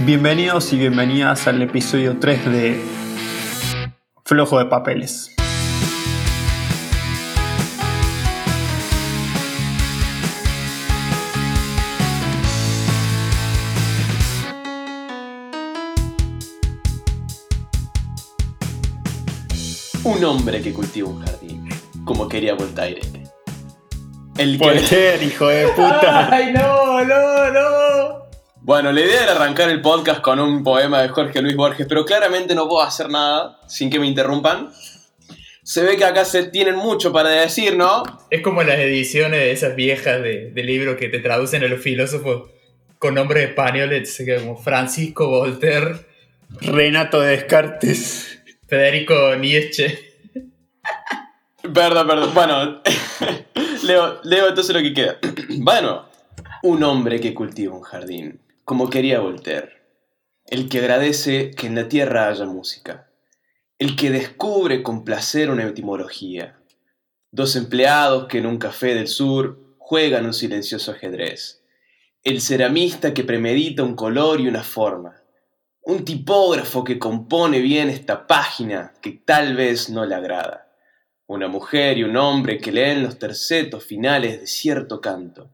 Bienvenidos y bienvenidas al episodio 3 de Flojo de Papeles. Un hombre que cultiva un jardín, como quería Voltaire. El que... hijo de puta. ¡Ay, no, no, no! Bueno, la idea era arrancar el podcast con un poema de Jorge Luis Borges, pero claramente no puedo hacer nada sin que me interrumpan. Se ve que acá se tienen mucho para decir, ¿no? Es como las ediciones de esas viejas de, libros que te traducen a los filósofos con nombres españoles, como Francisco Voltaire, Renato Descartes. Federico Nietzsche. Perdón, perdón. Bueno, leo, leo entonces lo que queda. Bueno, un hombre que cultiva un jardín, como quería Voltaire. El que agradece que en la tierra haya música. El que descubre con placer una etimología. Dos empleados que en un café del sur juegan un silencioso ajedrez. El ceramista que premedita un color y una forma un tipógrafo que compone bien esta página que tal vez no le agrada, una mujer y un hombre que leen los tercetos finales de cierto canto,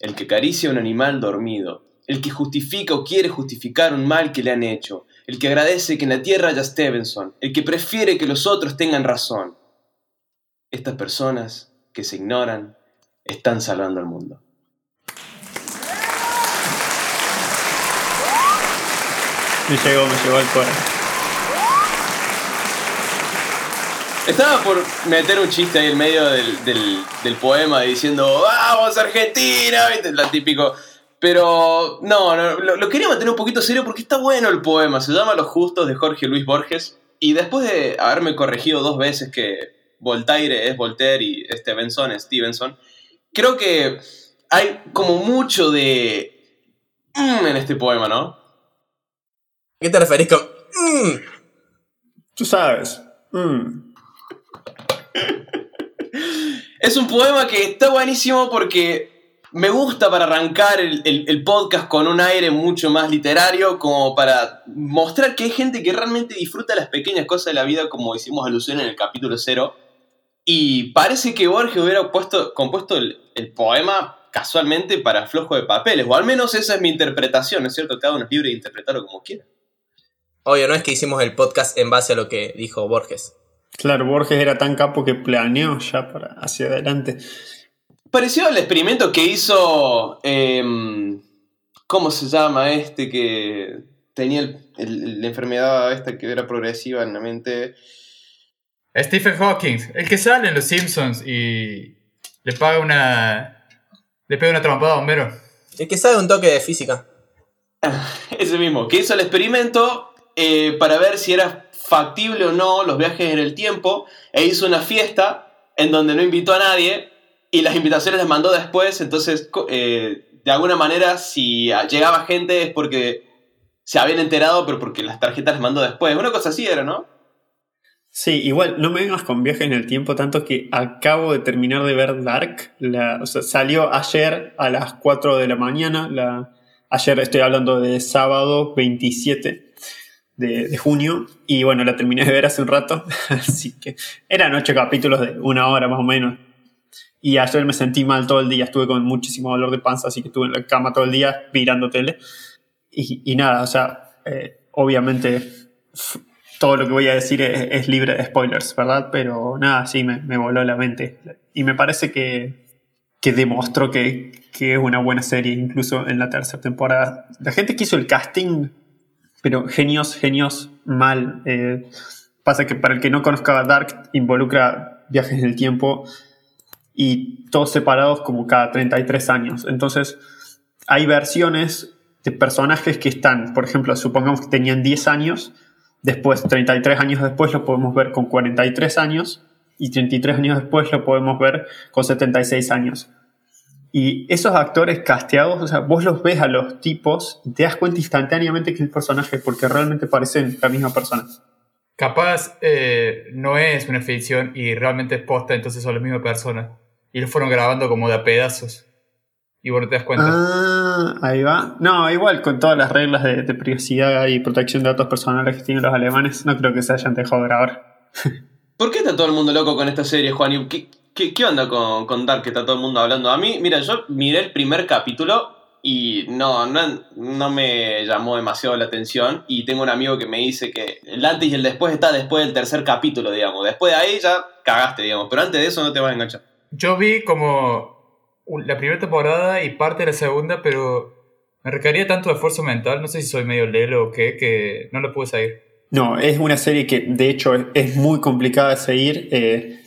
el que acaricia a un animal dormido, el que justifica o quiere justificar un mal que le han hecho, el que agradece que en la tierra haya Stevenson, el que prefiere que los otros tengan razón. Estas personas que se ignoran están salvando al mundo. Me llegó, me llegó al corazón. Estaba por meter un chiste ahí en medio del, poema diciendo ¡Vamos Argentina! ¿Viste? La típico. Pero no, lo, quería mantener un poquito serio porque está bueno el poema. Se llama Los Justos de Jorge Luis Borges. Y después de haberme corregido dos veces que Voltaire es Voltaire y Stevenson es Stevenson, creo que hay como mucho de mm, en este poema, ¿no? qué te referís con... Mm"? Tú sabes. Mm. es un poema que está buenísimo porque me gusta para arrancar el, podcast con un aire mucho más literario, como para mostrar que hay gente que realmente disfruta las pequeñas cosas de la vida, como hicimos alusión en el capítulo cero. Y parece que Borges hubiera puesto, compuesto el, el poema casualmente para flojo de papeles, o al menos esa es mi interpretación, ¿no es cierto? Cada uno es libre de interpretarlo como quiera. Obvio, no es que hicimos el podcast en base a lo que dijo Borges. Claro, Borges era tan capo que planeó ya para hacia adelante. Pareció al experimento que hizo. Em, ¿Cómo se llama este que tenía la enfermedad esta que era progresiva en la mente? Stephen Hawking, el que sale en Los Simpsons y le paga una. le pega una trampada a Homero. El que sabe un toque de física. Ese mismo, que hizo el experimento eh, para ver si era factible o no los viajes en el tiempo e hizo una fiesta en donde no invitó a nadie y las invitaciones las mandó después, entonces eh, de alguna manera si llegaba gente es porque se habían enterado, pero porque las tarjetas las mandó después. Una cosa así era, ¿no? Sí, igual, no me vengas con viajes en el tiempo, tanto que acabo de terminar de ver Dark. La, o sea, salió ayer a las 4 de la mañana. La, ayer estoy hablando de sábado 27 de, junio y bueno, la terminé de ver hace un rato, así que eran ocho capítulos de una hora más o menos. Y ayer me sentí mal todo el día, estuve con muchísimo dolor de panza, así que estuve en la cama todo el día mirando tele. Y, nada, o sea, eh, obviamente todo lo que voy a decir es, libre de spoilers, ¿verdad? Pero nada, sí, me, voló la mente. Y me parece que, que demostró que, que, es una buena serie, incluso en la tercera temporada. La gente que hizo el casting pero genios, genios, mal. Eh, pasa que para el que no conozca Dark, involucra viajes en el tiempo y todos separados como cada 33 años. Entonces, hay versiones de personajes que están, por ejemplo, supongamos que tenían 10 años, después, 33 años después, lo podemos ver con 43 años y 33 años después lo podemos ver con 76 años. Y esos actores casteados, o sea, vos los ves a los tipos y te das cuenta instantáneamente que es el personaje porque realmente parecen la misma persona. Capaz eh, no es una ficción y realmente es posta, entonces son la misma persona. Y lo fueron grabando como de a pedazos. y vos no te das cuenta. Ah, ahí va. No, igual con todas las reglas de, privacidad y protección de datos personales que tienen los alemanes, no creo que se hayan dejado grabar. ¿Por qué está todo el mundo loco con esta serie, Juan? ¿Qué, qué, onda con, con Dark que está todo el mundo hablando? A mí, mira, yo miré el primer capítulo y no, no, no, me llamó demasiado la atención. Y tengo un amigo que me dice que el antes y el después está después del tercer capítulo, digamos. Después de ahí ya cagaste, digamos. Pero antes de eso no te vas a enganchar. Yo vi como la primera temporada y parte de la segunda, pero me requería tanto esfuerzo mental. No sé si soy medio lelo o qué, que no lo pude seguir. No, es una serie que de hecho es muy complicada de seguir. Eh,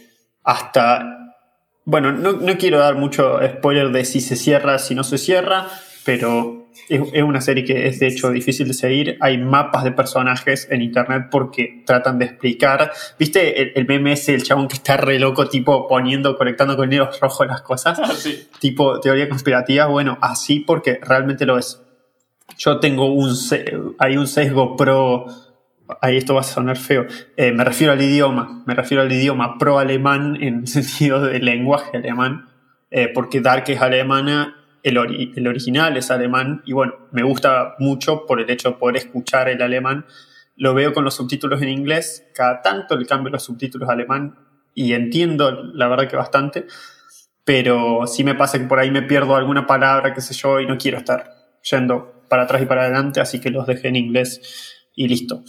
hasta bueno, no, no, quiero dar mucho spoiler de si se cierra, si no se cierra, pero es, una serie que es de hecho difícil de seguir. Hay mapas de personajes en internet porque tratan de explicar. ¿Viste el, el meme ese, el chabón que está re loco, tipo poniendo, conectando con hilos rojos las cosas? Ah, sí. Tipo teoría conspirativa. Bueno, así porque realmente lo es. Yo tengo un, hay un sesgo pro ahí esto va a sonar feo, eh, me refiero al idioma, me refiero al idioma pro-alemán en el sentido del lenguaje alemán, eh, porque Dark es alemana, el, el, original es alemán, y bueno, me gusta mucho por el hecho de poder escuchar el alemán. Lo veo con los subtítulos en inglés, cada tanto le cambio los subtítulos a alemán y entiendo, la verdad que bastante, pero sí me pasa que por ahí me pierdo alguna palabra, qué sé yo, y no quiero estar yendo para atrás y para adelante, así que los dejé en inglés y listo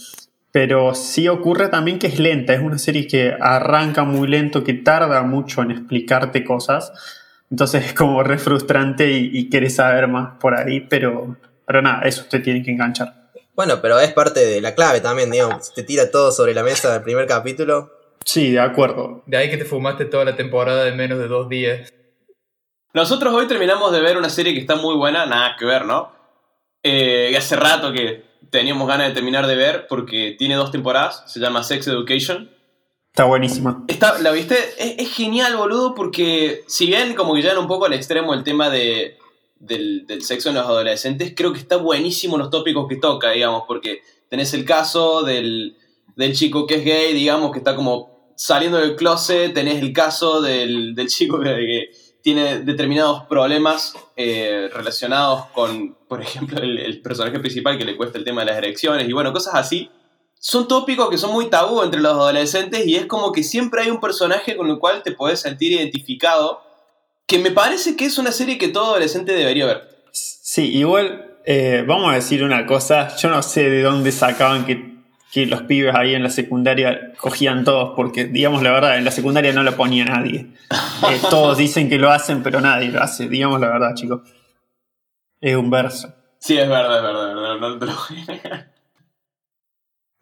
pero sí ocurre también que es lenta, es una serie que arranca muy lento, que tarda mucho en explicarte cosas, entonces es como re frustrante y, y querés saber más por ahí, pero, pero nada, eso te tiene que enganchar. Bueno, pero es parte de la clave también, digamos, te tira todo sobre la mesa del primer capítulo. Sí, de acuerdo. De ahí que te fumaste toda la temporada de menos de dos días. Nosotros hoy terminamos de ver una serie que está muy buena, nada que ver, ¿no? Eh, hace rato que teníamos ganas de terminar de ver porque tiene dos temporadas, se llama Sex Education. Está buenísima. Está, ¿La viste? Es, genial, boludo, porque si bien como que ya un poco al extremo el tema de, del, sexo en los adolescentes, creo que está buenísimo los tópicos que toca, digamos, porque tenés el caso del, del chico que es gay, digamos, que está como saliendo del closet, tenés el caso del, del chico que tiene determinados problemas eh, relacionados con, por ejemplo, el, personaje principal que le cuesta el tema de las erecciones y bueno, cosas así. Son tópicos que son muy tabú entre los adolescentes y es como que siempre hay un personaje con el cual te puedes sentir identificado, que me parece que es una serie que todo adolescente debería ver. Sí, igual eh, vamos a decir una cosa, yo no sé de dónde sacaban que que los pibes ahí en la secundaria cogían todos, porque digamos la verdad, en la secundaria no lo ponía nadie. Eh, todos dicen que lo hacen, pero nadie lo hace, digamos la verdad, chicos. Es un verso. Sí, es verdad, es verdad, es verdad no te lo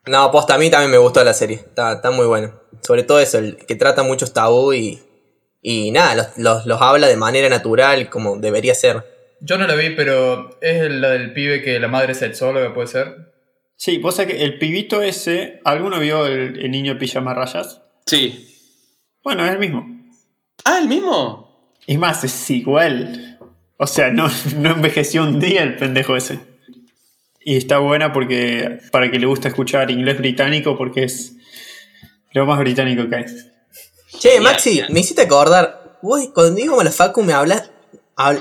No, posta, a mí también me gustó la serie, está, está muy bueno. Sobre todo eso, el que trata muchos tabú y, y nada, los, los, habla de manera natural como debería ser. Yo no la vi, pero es la del pibe que la madre es el solo, puede ser. Sí, vos sabés que el pibito ese, ¿alguno vio el, niño pijama rayas? Sí. Bueno, es el mismo. Ah, el mismo. Y más, es igual. O sea, no, no envejeció un día el pendejo ese. Y está buena porque para que le gusta escuchar inglés británico porque es lo más británico que hay. Che, Maxi, me hiciste acordar. Vos cuando digo la Facu me hablas,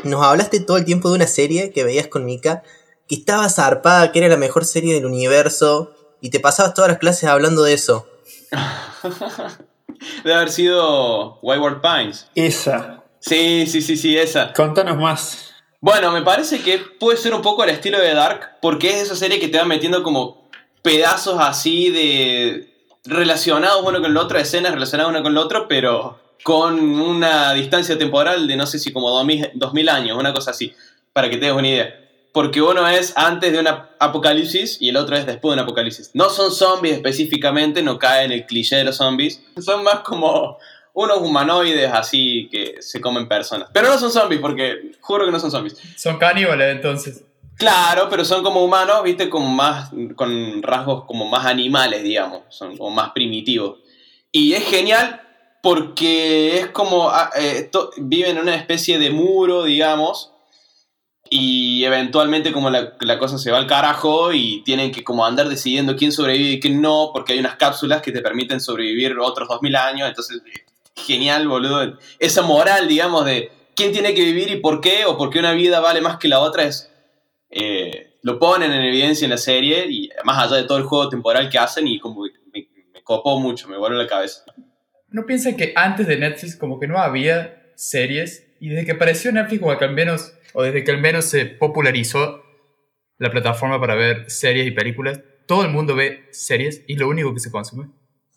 nos hablaste todo el tiempo de una serie que veías con Mika que estaba zarpada, que era la mejor serie del universo, y te pasabas todas las clases hablando de eso. Debe haber sido Wayward Pines. Esa. Sí, sí, sí, sí, esa. Contanos más. Bueno, me parece que puede ser un poco al estilo de Dark, porque es esa serie que te va metiendo como pedazos así de relacionados uno con el otro, escenas relacionadas uno con el otro, pero con una distancia temporal de no sé si como 2000, 2000 años, una cosa así, para que te des una idea porque uno es antes de un apocalipsis y el otro es después de un apocalipsis. No son zombies específicamente, no cae en el cliché de los zombies. Son más como unos humanoides así que se comen personas. Pero no son zombies, porque juro que no son zombies. Son caníbales entonces. Claro, pero son como humanos, viste, como más, con rasgos como más animales, digamos. Son como más primitivos. Y es genial porque es como, ah, eh, viven en una especie de muro, digamos, y eventualmente como la, cosa se va al carajo y tienen que como andar decidiendo quién sobrevive y quién no, porque hay unas cápsulas que te permiten sobrevivir otros 2000 años, entonces genial, boludo. Esa moral, digamos, de quién tiene que vivir y por qué, o por qué una vida vale más que la otra, es eh, lo ponen en evidencia en la serie, y más allá de todo el juego temporal que hacen, y como me, me copó mucho, me voló la cabeza. ¿No piensan que antes de Netflix como que no había series? Y desde que apareció Netflix, como que al menos, o desde que al menos se popularizó la plataforma para ver series y películas, todo el mundo ve series y lo único que se consume.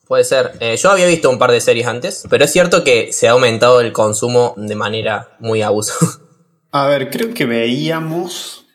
Puede ser. Eh, yo había visto un par de series antes, pero es cierto que se ha aumentado el consumo de manera muy abuso. A ver, creo que veíamos,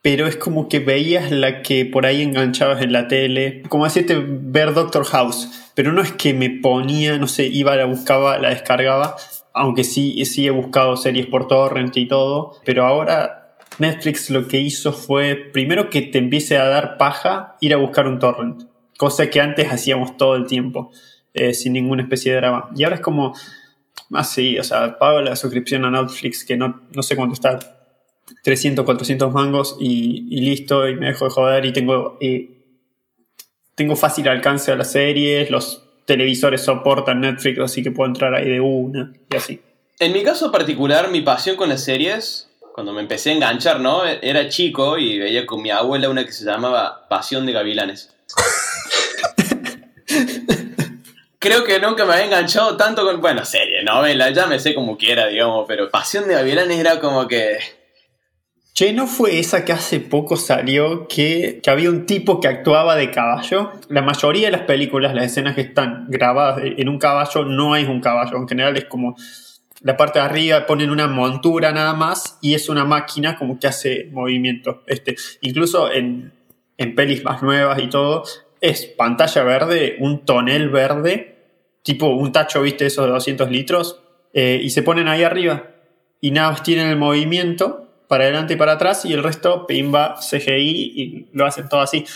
pero es como que veías la que por ahí enganchabas en la tele. Como decirte ver Doctor House, pero no es que me ponía, no sé, iba, la buscaba, la descargaba, aunque sí, sí he buscado series por torrent y todo, pero ahora Netflix lo que hizo fue, primero que te empiece a dar paja ir a buscar un torrent, cosa que antes hacíamos todo el tiempo, eh, sin ninguna especie de drama. Y ahora es como, así, o sea, pago la suscripción a Netflix, que no, no sé cuánto está, 300, 400 mangos y, listo, y me dejo de joder y tengo, tengo fácil alcance a las series, los televisores soportan Netflix, así que puedo entrar ahí de una y así. En mi caso particular, mi pasión con las series, cuando me empecé a enganchar, ¿no? Era chico y veía con mi abuela una que se llamaba Pasión de Gavilanes. Creo que nunca me había enganchado tanto con, bueno, serie, novela, ya me sé como quiera, digamos, pero Pasión de Gavilanes era como que... Che, ¿no fue esa que hace poco salió que, que había un tipo que actuaba de caballo? La mayoría de las películas, las escenas que están grabadas en un caballo, no es un caballo. En general es como la parte de arriba ponen una montura nada más y es una máquina como que hace movimiento. Este, incluso en, en pelis más nuevas y todo, es pantalla verde, un tonel verde, tipo un tacho, viste, esos de 200 litros, eh, y se ponen ahí arriba. Y nada más tienen el movimiento para adelante y para atrás y el resto, pimba, CGI y lo hacen todo así.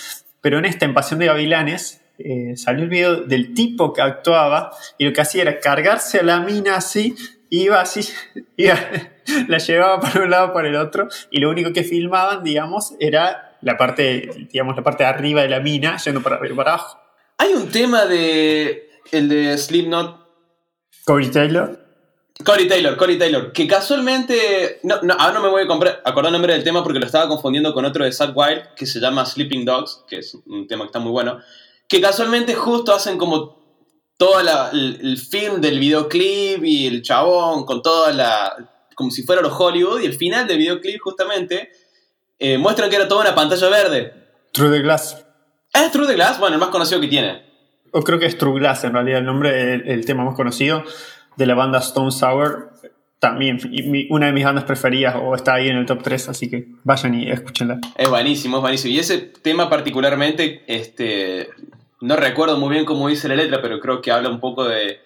Pero en esta, en Pasión de Gavilanes, eh, salió el video del tipo que actuaba y lo que hacía era cargarse a la mina así, iba así, iba, la llevaba para un lado para el otro y lo único que filmaban, digamos, era la parte, digamos, la parte de arriba de la mina yendo para para abajo. Hay un tema de... el de Slipknot. Corey Taylor. Corey Taylor, Corey Taylor, que casualmente, no, no, ahora no me voy a comprar, acordar el nombre del tema porque lo estaba confundiendo con otro de Zack Wild que se llama Sleeping Dogs, que es un tema que está muy bueno, que casualmente justo hacen como todo la, el, el film del videoclip y el chabón con toda la, como si fuera los Hollywood y el final del videoclip justamente eh, muestran que era toda una pantalla verde. True the Glass. ¿Es True the Glass? Bueno, el más conocido que tiene. O creo que es True Glass en realidad el nombre, el, el tema más conocido de la banda Stone Sour. También, mi- una de mis bandas preferidas, o está ahí en el top 3, así que vayan y escúchenla. Es buenísimo, es buenísimo. Y ese tema particularmente, este, no recuerdo muy bien cómo dice la letra, pero creo que habla un poco de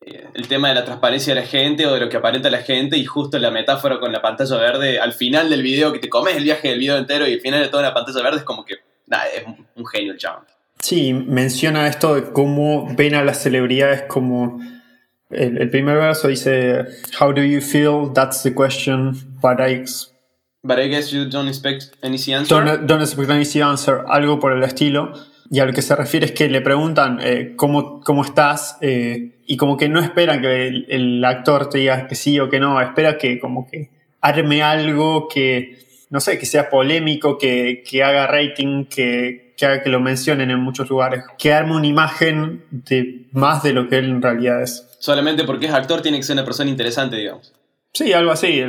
el tema de la transparencia de la gente o de lo que aparenta la gente y justo la metáfora con la pantalla verde al final del video, que te comes el viaje del video entero y al final de toda la pantalla verde es como que, nada, es un, genio el chabón. Sí, menciona esto de cómo ven a las celebridades como... El, el primer verso dice, How do you feel? That's the question, but I But I guess you don't expect an easy answer. don't, don't expect an easy answer, algo por el estilo. Y a lo que se refiere es que le preguntan eh, ¿cómo, cómo estás eh, y como que no esperan que el, el actor te diga que sí o que no, espera que como que arme algo que, no sé, que sea polémico, que, que haga rating, que, que haga que lo mencionen en muchos lugares, que arme una imagen de más de lo que él en realidad es. Solamente porque es actor tiene que ser una persona interesante, digamos. Sí, algo así.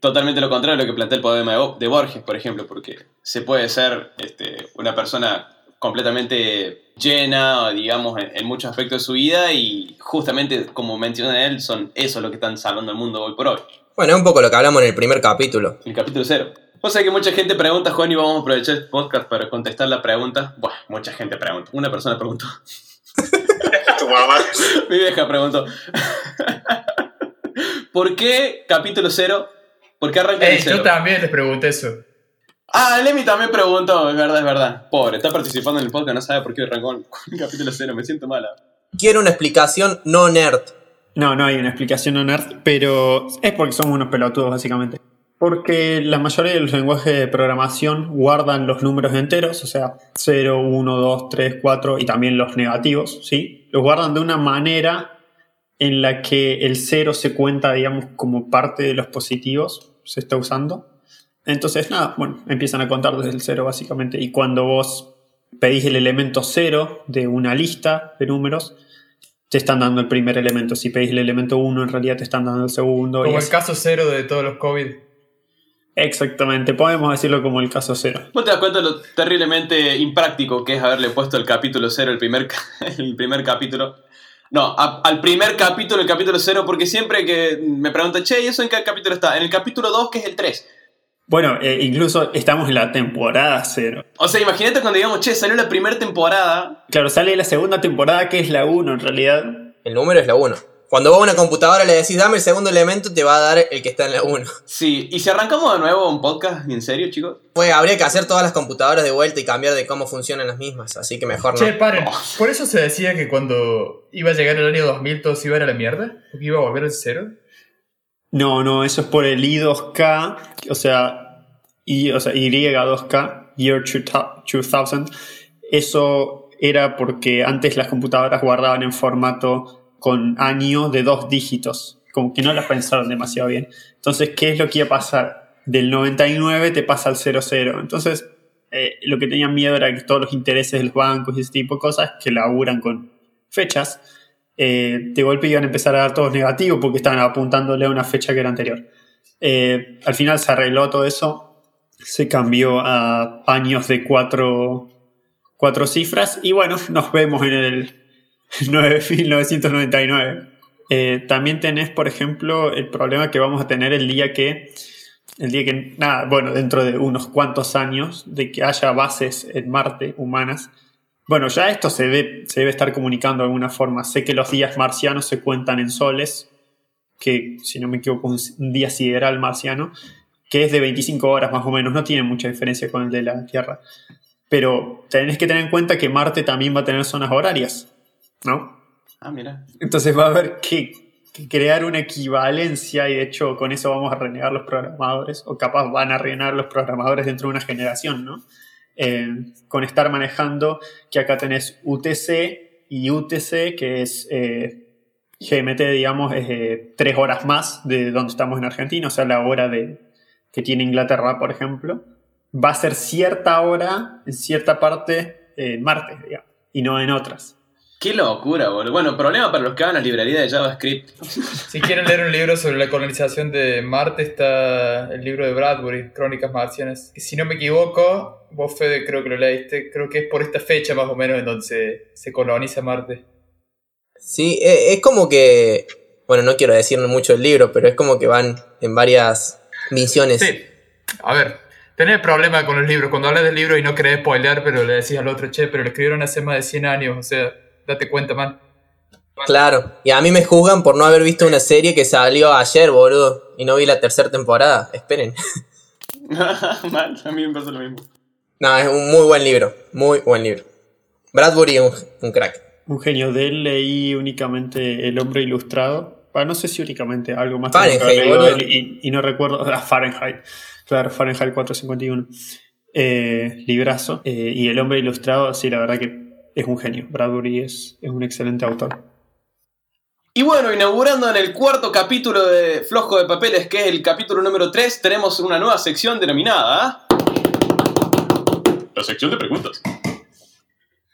Totalmente lo contrario de lo que plantea el poema de Borges, por ejemplo, porque se puede ser este, una persona completamente llena, digamos, en, en muchos aspectos de su vida y justamente, como menciona él, son eso lo que están salvando el mundo hoy por hoy. Bueno, es un poco lo que hablamos en el primer capítulo. El capítulo cero. O sea que mucha gente pregunta, Juan, y vamos a aprovechar el podcast para contestar la pregunta. Buah, mucha gente pregunta. Una persona preguntó. Tu mamá. Mi vieja preguntó. ¿Por qué capítulo cero? ¿Por qué arranca Ey, de cero? yo también les pregunté eso. Ah, Lemmy también preguntó, es verdad, es verdad. Pobre, está participando en el podcast, no sabe por qué arrancó el capítulo cero, me siento mala. Quiero una explicación no nerd. No, no hay una explicación no nerd, pero es porque somos unos pelotudos, básicamente. Porque la mayoría de los lenguajes de programación guardan los números enteros, o sea, 0, 1, 2, 3, 4 y también los negativos, ¿sí? Los guardan de una manera en la que el cero se cuenta, digamos, como parte de los positivos, se está usando. Entonces, nada, bueno, empiezan a contar desde el cero básicamente. Y cuando vos pedís el elemento cero de una lista de números, te están dando el primer elemento. Si pedís el elemento 1, en realidad te están dando el segundo. Como y el así. caso cero de todos los COVID. Exactamente, podemos decirlo como el caso cero. ¿Vos te das cuenta de lo terriblemente impráctico que es haberle puesto el capítulo cero, el primer, el primer capítulo? No, a- al primer capítulo, el capítulo cero, porque siempre que me preguntan, che, ¿y eso en qué capítulo está? En el capítulo 2, que es el 3. Bueno, eh, incluso estamos en la temporada cero. O sea, imagínate cuando digamos, che, salió la primera temporada. Claro, sale la segunda temporada que es la 1 en realidad. El número es la 1. Cuando vos a una computadora le decís dame el segundo elemento, te va a dar el que está en la 1. Sí, y si arrancamos de nuevo un podcast, ¿en serio, chicos? Pues habría que hacer todas las computadoras de vuelta y cambiar de cómo funcionan las mismas, así que mejor no. Che, paren. Por eso se decía que cuando iba a llegar el año 2000 todo se iba a ir a la mierda. Porque iba a volver al cero. No, no, eso es por el I2K, o sea, y, o sea Y2K, Year 2000. Eso era porque antes las computadoras guardaban en formato con año de dos dígitos, como que no las pensaron demasiado bien. Entonces, ¿qué es lo que iba a pasar? Del 99 te pasa al 00. Entonces, eh, lo que tenían miedo era que todos los intereses de los bancos y ese tipo de cosas que laburan con fechas, eh, de golpe iban a empezar a dar todos negativos porque estaban apuntándole a una fecha que era anterior. Eh, al final se arregló todo eso, se cambió a años de cuatro, cuatro cifras y bueno, nos vemos en el 1999. Eh, también tenés, por ejemplo, el problema que vamos a tener el día que, el día que, nada, bueno, dentro de unos cuantos años, de que haya bases en Marte humanas. Bueno, ya esto se debe, se debe estar comunicando de alguna forma. Sé que los días marcianos se cuentan en soles, que si no me equivoco es un día sideral marciano, que es de 25 horas más o menos, no tiene mucha diferencia con el de la Tierra. Pero tenés que tener en cuenta que Marte también va a tener zonas horarias, ¿no? Ah, mira. Entonces va a haber que, que crear una equivalencia y de hecho con eso vamos a renegar los programadores, o capaz van a renegar los programadores dentro de una generación, ¿no? Eh, con estar manejando que acá tenés UTC y UTC, que es eh, GMT, digamos, es eh, tres horas más de donde estamos en Argentina, o sea, la hora de, que tiene Inglaterra, por ejemplo, va a ser cierta hora en cierta parte en Marte, digamos, y no en otras. Qué locura, boludo. Bueno, problema para los que van a la librería de JavaScript. Si quieren leer un libro sobre la colonización de Marte, está el libro de Bradbury, Crónicas Marcianas. Si no me equivoco, vos Fede creo que lo leíste, creo que es por esta fecha más o menos en donde se, se coloniza Marte. Sí, e- es como que. Bueno, no quiero decir mucho el libro, pero es como que van en varias misiones. Sí, a ver, tenés problema con los libros. Cuando hablas del libro y no querés spoilear, pero le decís al otro, che, pero lo escribieron hace más de 100 años, o sea, date cuenta, man. Claro, y a mí me juzgan por no haber visto una serie que salió ayer, boludo, y no vi la tercera temporada. Esperen. A mí me pasa lo mismo. No, es un muy buen libro, muy buen libro. Bradbury es un, un crack. Un genio de él leí únicamente El hombre ilustrado. Bueno, no sé si únicamente algo más. Fahrenheit, él y, y no recuerdo. Ah, Fahrenheit. Claro, Fahrenheit 451. Eh, librazo. Eh, y El hombre ilustrado, sí, la verdad que es un genio. Bradbury es, es un excelente autor. Y bueno, inaugurando en el cuarto capítulo de Flojo de Papeles, que es el capítulo número 3, tenemos una nueva sección denominada... La sección de preguntas.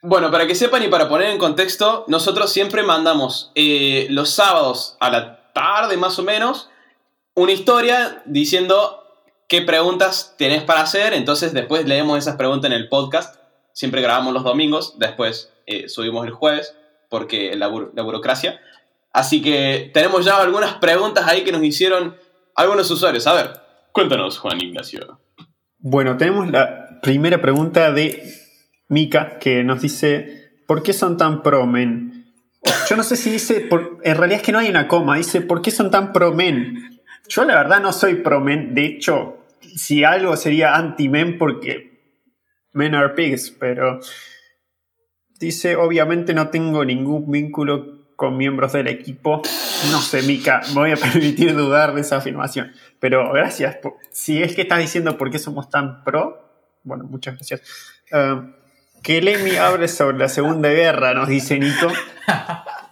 Bueno, para que sepan y para poner en contexto, nosotros siempre mandamos eh, los sábados a la tarde más o menos una historia diciendo qué preguntas tenés para hacer, entonces después leemos esas preguntas en el podcast, siempre grabamos los domingos, después eh, subimos el jueves, porque la, la burocracia. Así que tenemos ya algunas preguntas ahí que nos hicieron algunos usuarios. A ver, cuéntanos, Juan Ignacio. Bueno, tenemos la primera pregunta de Mika que nos dice: ¿Por qué son tan pro men? Yo no sé si dice, por- en realidad es que no hay una coma, dice: ¿Por qué son tan pro men? Yo la verdad no soy pro men, de hecho, si algo sería anti men porque men are pigs, pero dice: Obviamente no tengo ningún vínculo con miembros del equipo. No sé, Mika, me voy a permitir dudar de esa afirmación. Pero gracias. por- Si es que estás diciendo por qué somos tan pro, bueno, muchas gracias. Ah, que Lemmy abre sobre la Segunda Guerra, nos dice Nico.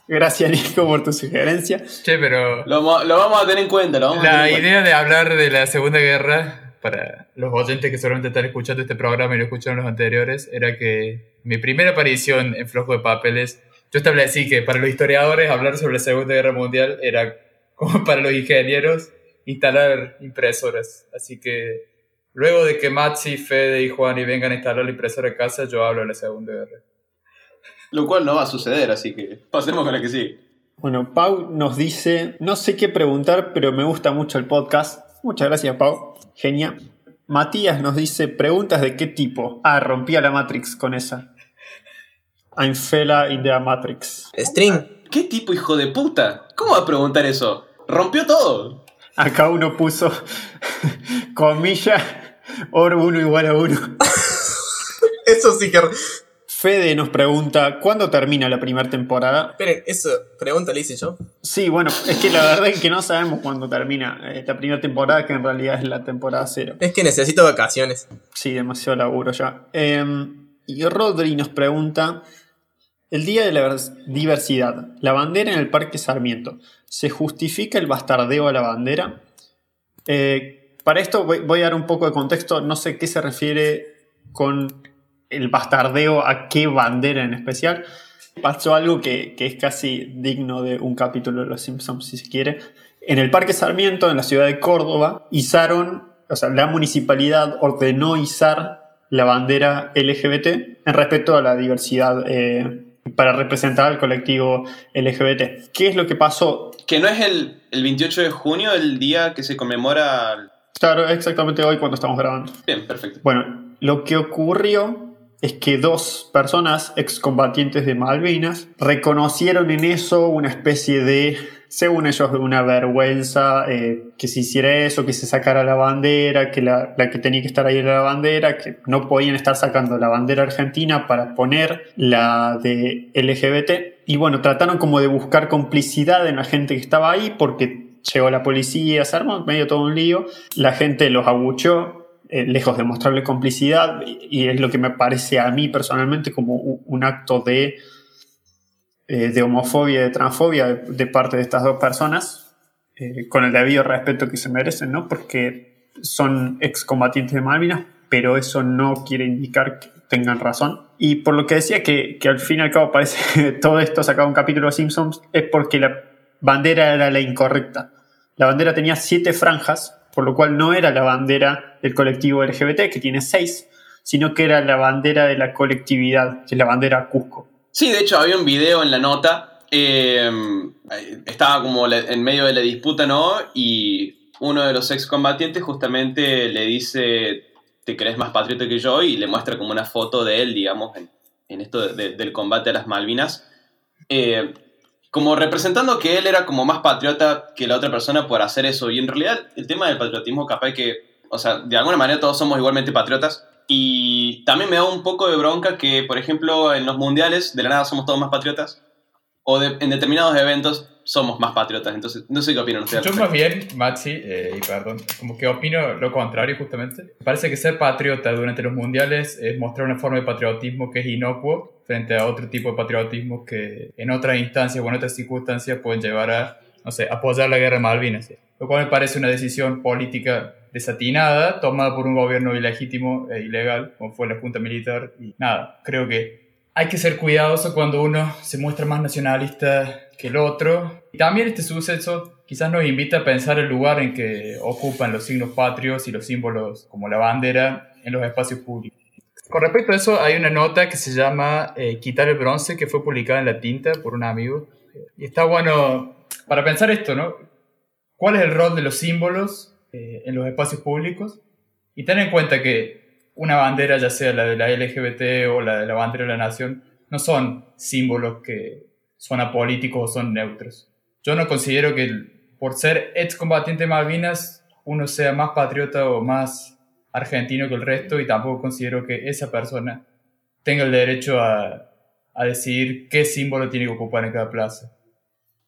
Gracias, Nico, por tu sugerencia. Che, pero Lo, lo vamos a tener en cuenta, lo vamos a la tener en cuenta. idea de hablar de la Segunda Guerra, para los oyentes que seguramente están escuchando este programa y lo escucharon los anteriores, era que mi primera aparición en Flojo de Papeles, yo establecí que para los historiadores hablar sobre la Segunda Guerra Mundial era como para los ingenieros instalar impresoras. Así que luego de que Maxi, Fede y Juan y vengan a instalar la impresora en casa, yo hablo de la Segunda Guerra. Lo cual no va a suceder, así que pasemos con la que sigue. Bueno, Pau nos dice, no sé qué preguntar, pero me gusta mucho el podcast. Muchas gracias, Pau. Genia. Matías nos dice, preguntas de qué tipo. Ah, rompía la Matrix con esa. I'm fella in the Matrix. String. ¿Qué tipo hijo de puta? ¿Cómo va a preguntar eso? Rompió todo. Acá uno puso, comilla, oro 1 igual a 1. Eso sí que. Fede nos pregunta, ¿cuándo termina la primera temporada? Esperen, eso, pregunta le hice yo. Sí, bueno, es que la verdad es que no sabemos cuándo termina eh, la primera temporada, que en realidad es la temporada cero. Es que necesito vacaciones. Sí, demasiado laburo ya. Eh, y Rodri nos pregunta, el Día de la Vers- Diversidad, la bandera en el Parque Sarmiento, ¿se justifica el bastardeo a la bandera? Eh, para esto voy, voy a dar un poco de contexto, no sé qué se refiere con el bastardeo a qué bandera en especial. Pasó algo que, que es casi digno de un capítulo de Los Simpsons, si se quiere. En el Parque Sarmiento, en la ciudad de Córdoba, izaron, o sea, la municipalidad ordenó izar la bandera LGBT en respeto a la diversidad eh, para representar al colectivo LGBT. ¿Qué es lo que pasó? Que no es el, el 28 de junio el día que se conmemora... Claro, exactamente hoy cuando estamos grabando. Bien, perfecto. Bueno, lo que ocurrió es que dos personas excombatientes de Malvinas reconocieron en eso una especie de, según ellos, una vergüenza eh, que se hiciera eso, que se sacara la bandera, que la, la que tenía que estar ahí era la bandera, que no podían estar sacando la bandera argentina para poner la de LGBT. Y bueno, trataron como de buscar complicidad en la gente que estaba ahí porque llegó la policía, se armó medio todo un lío, la gente los abuchó, eh, lejos de mostrarle complicidad, y, es lo que me parece a mí personalmente como un acto de, eh, de homofobia, de transfobia de, parte de estas dos personas, eh, con el debido respeto que se merecen, ¿no? Porque son excombatientes de Malvinas, pero eso no quiere indicar que tengan razón. Y por lo que decía que, que al fin y al cabo parece todo esto sacado un capítulo de Simpsons, es porque la bandera era la incorrecta. La bandera tenía siete franjas, por lo cual no era la bandera del colectivo LGBT, que tiene seis, sino que era la bandera de la colectividad, que es la bandera Cusco. Sí, de hecho había un video en la nota. eh, estaba como en medio de la disputa, ¿no? Y uno de los excombatientes justamente le dice, ¿te crees más patriota que yo? Y le muestra como una foto de él, digamos, en, esto de- de- del combate a las Malvinas. Eh, como representando que él era como más patriota que la otra persona por hacer eso. Y en realidad el tema del patriotismo capaz que, o sea, de alguna manera todos somos igualmente patriotas. Y también me da un poco de bronca que, por ejemplo, en los mundiales de la nada somos todos más patriotas. O de- en determinados eventos somos más patriotas. Entonces, no sé qué opinan ustedes. Yo más bien, Maxi, eh, y perdón, como que opino lo contrario justamente. Parece que ser patriota durante los mundiales es mostrar una forma de patriotismo que es inocuo frente a otro tipo de patriotismo que en otras instancias o en otras circunstancias pueden llevar a, no sé, apoyar la guerra de Malvinas. Lo cual me parece una decisión política desatinada, tomada por un gobierno ilegítimo e ilegal, como fue la Junta Militar. Y nada, creo que hay que ser cuidadoso cuando uno se muestra más nacionalista que el otro. Y también este suceso quizás nos invita a pensar el lugar en que ocupan los signos patrios y los símbolos como la bandera en los espacios públicos. Con respecto a eso, hay una nota que se llama eh, Quitar el bronce, que fue publicada en La Tinta por un amigo. Y está bueno para pensar esto, ¿no? ¿Cuál es el rol de los símbolos eh, en los espacios públicos? Y tener en cuenta que una bandera, ya sea la de la LGBT o la de la bandera de la nación, no son símbolos que son apolíticos o son neutros. Yo no considero que por ser excombatiente de Malvinas uno sea más patriota o más argentino que el resto y tampoco considero que esa persona tenga el derecho a, a decidir qué símbolo tiene que ocupar en cada plaza.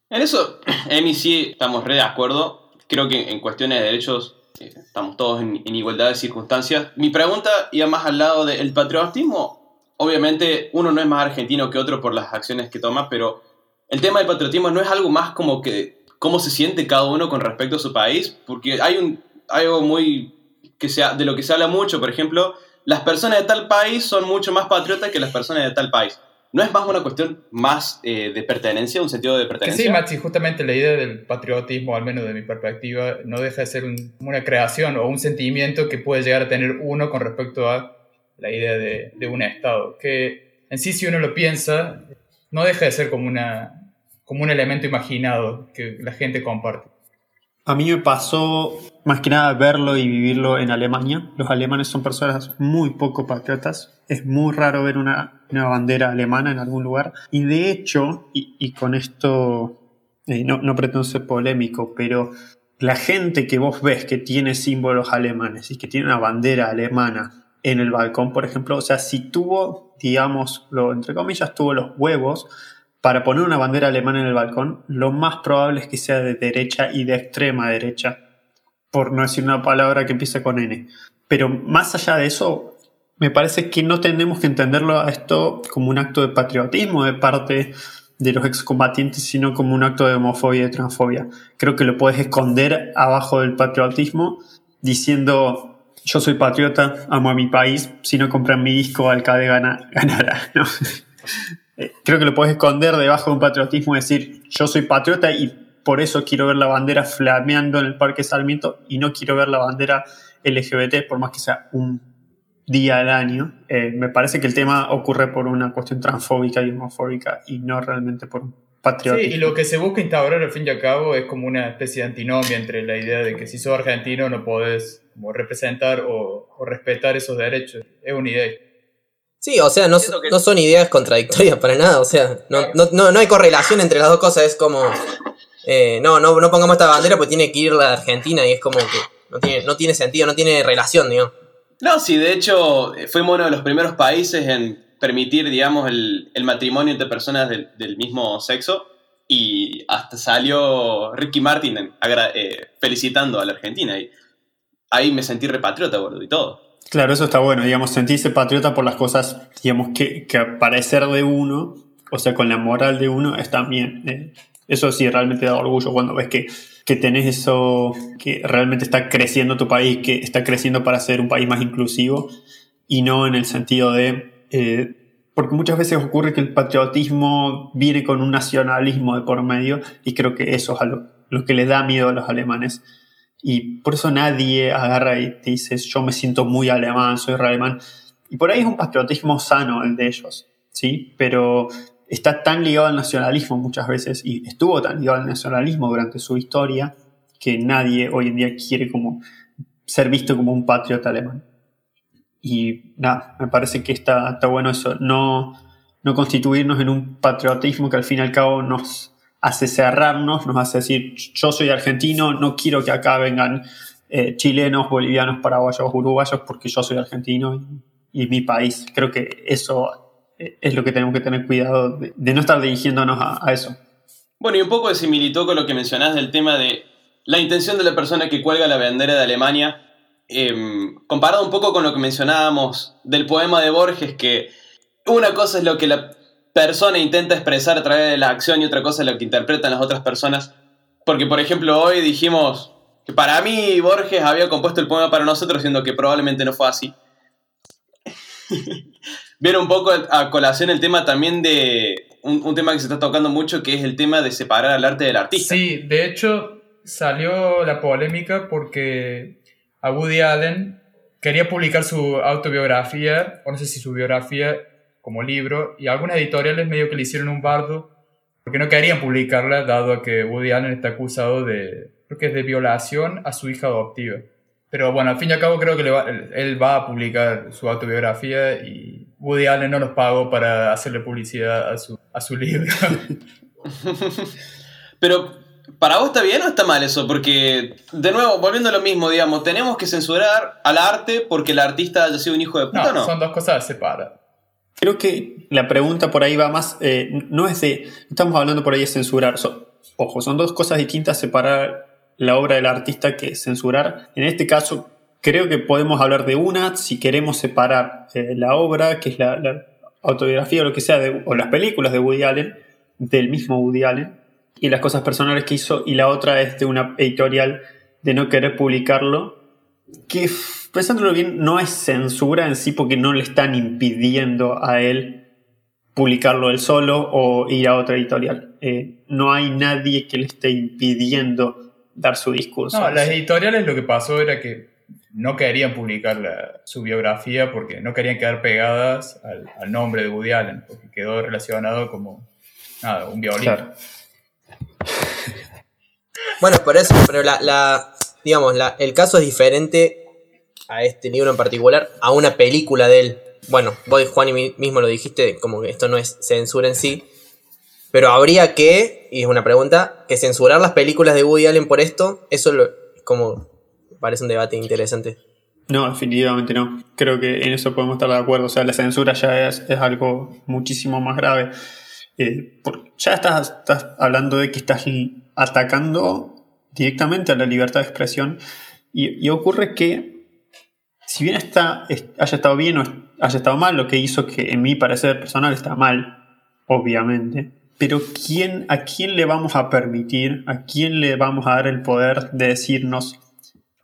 En eso, Emi, sí estamos re de acuerdo. Creo que en cuestiones de derechos estamos todos en, igualdad de circunstancias. Mi pregunta iba más al lado del patriotismo. Obviamente, uno no es más argentino que otro por las acciones que toma, pero el tema del patriotismo no es algo más como que cómo se siente cada uno con respecto a su país, porque hay, un, hay algo muy que sea, de lo que se habla mucho, por ejemplo, las personas de tal país son mucho más patriotas que las personas de tal país. ¿No es más una cuestión más eh, de pertenencia, un sentido de pertenencia? sí, Maxi, justamente la idea del patriotismo, al menos de mi perspectiva, no deja de ser una creación o un sentimiento que puede llegar a tener uno con respecto a la idea de, de, un Estado, que en sí si uno lo piensa, no deja de ser como, una, como un elemento imaginado que la gente comparte. A mí me pasó más que nada verlo y vivirlo en Alemania. Los alemanes son personas muy poco patriotas. Es muy raro ver una, una bandera alemana en algún lugar. Y de hecho, y, con esto eh, no, no pretendo ser polémico, pero la gente que vos ves que tiene símbolos alemanes y que tiene una bandera alemana en el balcón, por ejemplo, o sea, si tuvo, digamos, lo, entre comillas, tuvo los huevos para poner una bandera alemana en el balcón, lo más probable es que sea de derecha y de extrema derecha, por no decir una palabra que empiece con N. Pero más allá de eso, me parece que no tenemos que entenderlo a esto como un acto de patriotismo de parte de los excombatientes, sino como un acto de homofobia y transfobia. Creo que lo puedes esconder abajo del patriotismo diciendo yo soy patriota, amo a mi país, si no compran mi disco, Alcade gana, ganará. ¿no? creo que lo puedes esconder debajo de un patriotismo y decir, yo soy patriota y por eso quiero ver la bandera flameando en el Parque Sarmiento y no quiero ver la bandera LGBT por más que sea un día al año. Eh, me parece que el tema ocurre por una cuestión transfóbica y homofóbica y no realmente por patriotismo. Sí, y lo que se busca instaurar al fin y al cabo es como una especie de antinomia entre la idea de que si sos argentino no podés como representar o, o respetar esos derechos. Es una idea. Sí, o sea, no, no, son ideas contradictorias para nada, o sea, no, no, no hay correlación entre las dos cosas, es como, eh, no, no, no pongamos esta bandera porque tiene que ir la Argentina y es como que no tiene, no tiene sentido, no tiene relación, digamos. No, sí, de hecho, fuimos uno de los primeros países en permitir, digamos, el, el matrimonio entre personas del, del, mismo sexo y hasta salió Ricky Martin eh, felicitando a la Argentina y ahí me sentí repatriota, boludo, y todo. Claro, eso está bueno, digamos, sentirse patriota por las cosas, digamos, que, que parecer de uno, o sea, con la moral de uno, está bien. Eh, eso sí realmente da orgullo cuando ves que, que tenés eso, que realmente está creciendo tu país, que está creciendo para ser un país más inclusivo y no en el sentido de... Eh, porque muchas veces ocurre que el patriotismo viene con un nacionalismo de por medio y creo que eso es lo, lo que le da miedo a los alemanes y por eso nadie agarra y te dice, yo me siento muy alemán, soy re alemán. Y por ahí es un patriotismo sano el de ellos, ¿sí? Pero está tan ligado al nacionalismo muchas veces, y estuvo tan ligado al nacionalismo durante su historia, que nadie hoy en día quiere como ser visto como un patriota alemán. Y nada, me parece que está, está bueno eso, no, no constituirnos en un patriotismo que al fin y al cabo nos hace cerrarnos, nos hace decir, yo soy argentino, no quiero que acá vengan eh, chilenos, bolivianos, paraguayos, uruguayos, porque yo soy argentino y, y, mi país. Creo que eso es lo que tenemos que tener cuidado de, no estar dirigiéndonos a, eso. Bueno, y un poco de similitud con lo que mencionás del tema de la intención de la persona que cuelga la bandera de Alemania, eh, comparado un poco con lo que mencionábamos del poema de Borges, que una cosa es lo que la persona intenta expresar a través de la acción y otra cosa es lo que interpretan las otras personas. Porque, por ejemplo, hoy dijimos que para mí Borges había compuesto el poema para nosotros, siendo que probablemente no fue así. Vieron un poco a colación el tema también de un, un, tema que se está tocando mucho, que es el tema de separar al arte del artista. Sí, de hecho salió la polémica porque a Woody Allen quería publicar su autobiografía, o no sé si su biografía, como libro y algunas editoriales medio que le hicieron un bardo porque no querían publicarla dado a que Woody Allen está acusado de, creo que es de violación a su hija adoptiva. Pero bueno, al fin y al cabo creo que va, él va a publicar su autobiografía y Woody Allen no nos pagó para hacerle publicidad a su, a su libro. Pero, ¿para vos está bien o está mal eso? Porque, de nuevo, volviendo a lo mismo, digamos, ¿tenemos que censurar al arte porque el artista haya sido un hijo de puta no? no? Son dos cosas separadas. Creo que la pregunta por ahí va más, eh, no es de, estamos hablando por ahí de censurar, so, ojo, son dos cosas distintas, separar la obra del artista que censurar. En este caso, creo que podemos hablar de una, si queremos separar eh, la obra, que es la, la, autobiografía o lo que sea, de, o las películas de Woody Allen, del mismo Woody Allen y las cosas personales que hizo y la otra es de una editorial de no querer publicarlo que pensándolo bien no es censura en sí porque no le están impidiendo a él publicarlo él solo o ir a otra editorial. Eh, no hay nadie que le esté impidiendo dar su discurso. No, las editoriales lo que pasó era que no querían publicar su biografía porque no querían quedar pegadas al, nombre de Woody Allen, porque quedó relacionado como nada, un violín. Bueno, por eso, pero la, digamos, la, el caso es diferente a este libro en particular, a una película de él. Bueno, vos, Juan, y mismo lo dijiste, como que esto no es censura en sí, pero habría que, y es una pregunta, que censurar las películas de Woody Allen por esto, eso lo, como parece un debate interesante. No, definitivamente no. Creo que en eso podemos estar de acuerdo. O sea, la censura ya es, algo muchísimo más grave. Eh, ya estás, hablando de que estás atacando directamente a la libertad de expresión y, ocurre que si bien está, haya estado bien o haya estado mal, lo que hizo que en mi parecer personal está mal, obviamente, pero ¿quién, ¿a quién le vamos a permitir, a quién le vamos a dar el poder de decirnos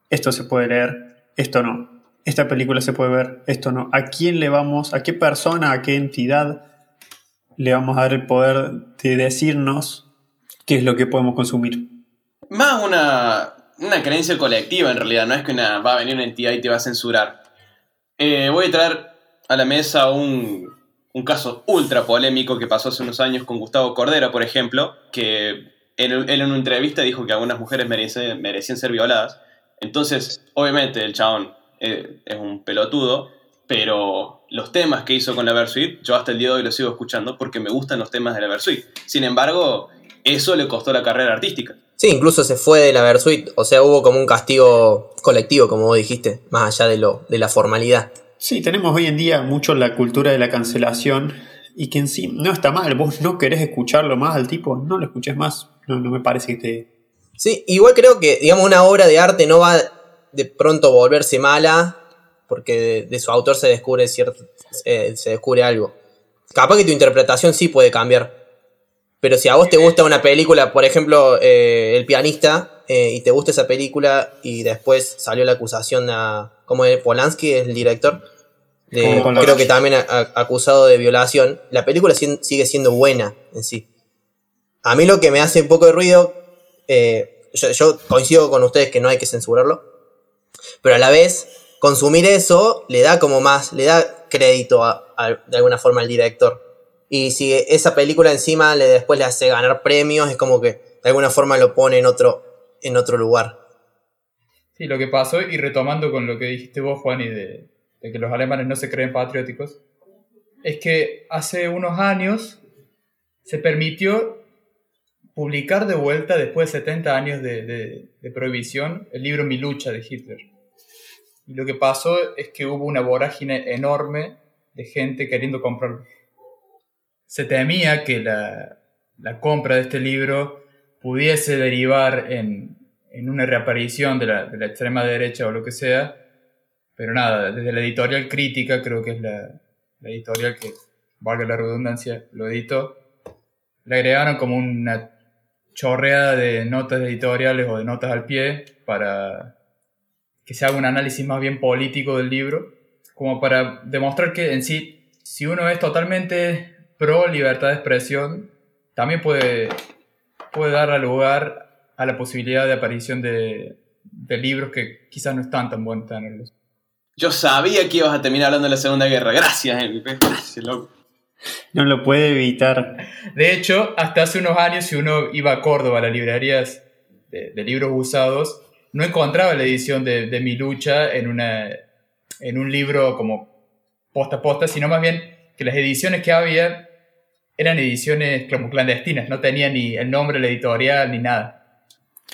esto se puede leer, esto no, esta película se puede ver, esto no? ¿A quién le vamos, a qué persona, a qué entidad le vamos a dar el poder de decirnos qué es lo que podemos consumir? Más una, una creencia colectiva en realidad, no es que una, va a venir una entidad y te va a censurar. Eh, voy a traer a la mesa un, un, caso ultra polémico que pasó hace unos años con Gustavo Cordero, por ejemplo, que él en una entrevista dijo que algunas mujeres merecían, merecían ser violadas. Entonces, obviamente, el chabón eh, es un pelotudo, pero los temas que hizo con la Versuit, yo hasta el día de hoy los sigo escuchando porque me gustan los temas de la Versuit. Sin embargo, eso le costó la carrera artística. Sí, incluso se fue de la Versuit, o sea, hubo como un castigo colectivo, como vos dijiste, más allá de, lo, de la formalidad. Sí, tenemos hoy en día mucho la cultura de la cancelación y que en sí no está mal. Vos no querés escucharlo más al tipo, no lo escuches más. No, no me parece que te. Sí, igual creo que, digamos, una obra de arte no va de pronto a volverse mala porque de, su autor se descubre cierto. se descubre algo. Capaz que tu interpretación sí puede cambiar. Pero si a vos te gusta una película, por ejemplo, eh, El pianista, eh, y te gusta esa película y después salió la acusación a. ¿Cómo es? Polanski es el director. creo que también acusado de violación. La película sigue siendo buena en sí. A mí lo que me hace un poco de ruido. Eh, yo, coincido con ustedes que no hay que censurarlo. Pero a la vez, consumir eso le da como más. le da crédito de alguna forma al director. Y si esa película encima le después le hace ganar premios, es como que de alguna forma lo pone en otro, en otro lugar. Sí, lo que pasó, y retomando con lo que dijiste vos, Juan, y de, que los alemanes no se creen patrióticos, es que hace unos años se permitió publicar de vuelta, después de 70 años de, de, prohibición, el libro Mi lucha de Hitler. Y lo que pasó es que hubo una vorágine enorme de gente queriendo comprarlo se temía que la, compra de este libro pudiese derivar en, una reaparición de la, extrema derecha o lo que sea, pero nada, desde la editorial crítica, creo que es la, editorial que, valga la redundancia, lo editó, le agregaron como una chorreada de notas editoriales o de notas al pie para que se haga un análisis más bien político del libro, como para demostrar que en sí, si uno es totalmente pro libertad de expresión también puede, puede dar lugar a la posibilidad de aparición de, libros que quizás no están tan buenos tenerlos. Yo sabía que ibas a terminar hablando de la Segunda Guerra. Gracias, Gracias, loco. No lo puede evitar. De hecho, hasta hace unos años, si uno iba a Córdoba a las librerías de, libros usados, no encontraba la edición de, de, Mi Lucha en, una, en un libro como posta a posta, sino más bien que las ediciones que había eran ediciones como clandestinas, no tenía ni el nombre, la editorial, ni nada.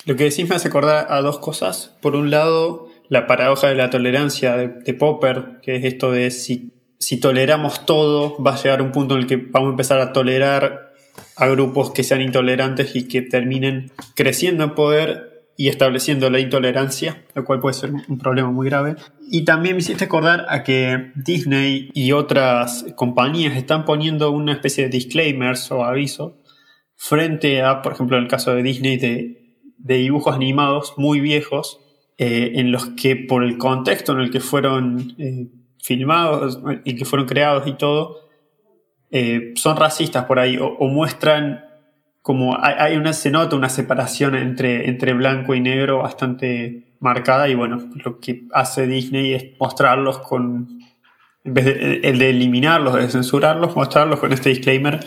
Lo que decís me hace acordar a dos cosas. Por un lado, la paradoja de la tolerancia de, Popper, que es esto de si, si toleramos todo, va a llegar un punto en el que vamos a empezar a tolerar a grupos que sean intolerantes y que terminen creciendo en poder y estableciendo la intolerancia, lo cual puede ser un problema muy grave. Y también me hiciste acordar a que Disney y otras compañías están poniendo una especie de disclaimers o aviso frente a, por ejemplo, en el caso de Disney, de, de dibujos animados muy viejos, eh, en los que por el contexto en el que fueron eh, filmados y que fueron creados y todo, eh, son racistas por ahí o, muestran como hay, una, se nota una separación entre, entre blanco y negro bastante marcada y bueno, lo que hace Disney es mostrarlos con, en vez de, el de eliminarlos, de censurarlos, mostrarlos con este disclaimer,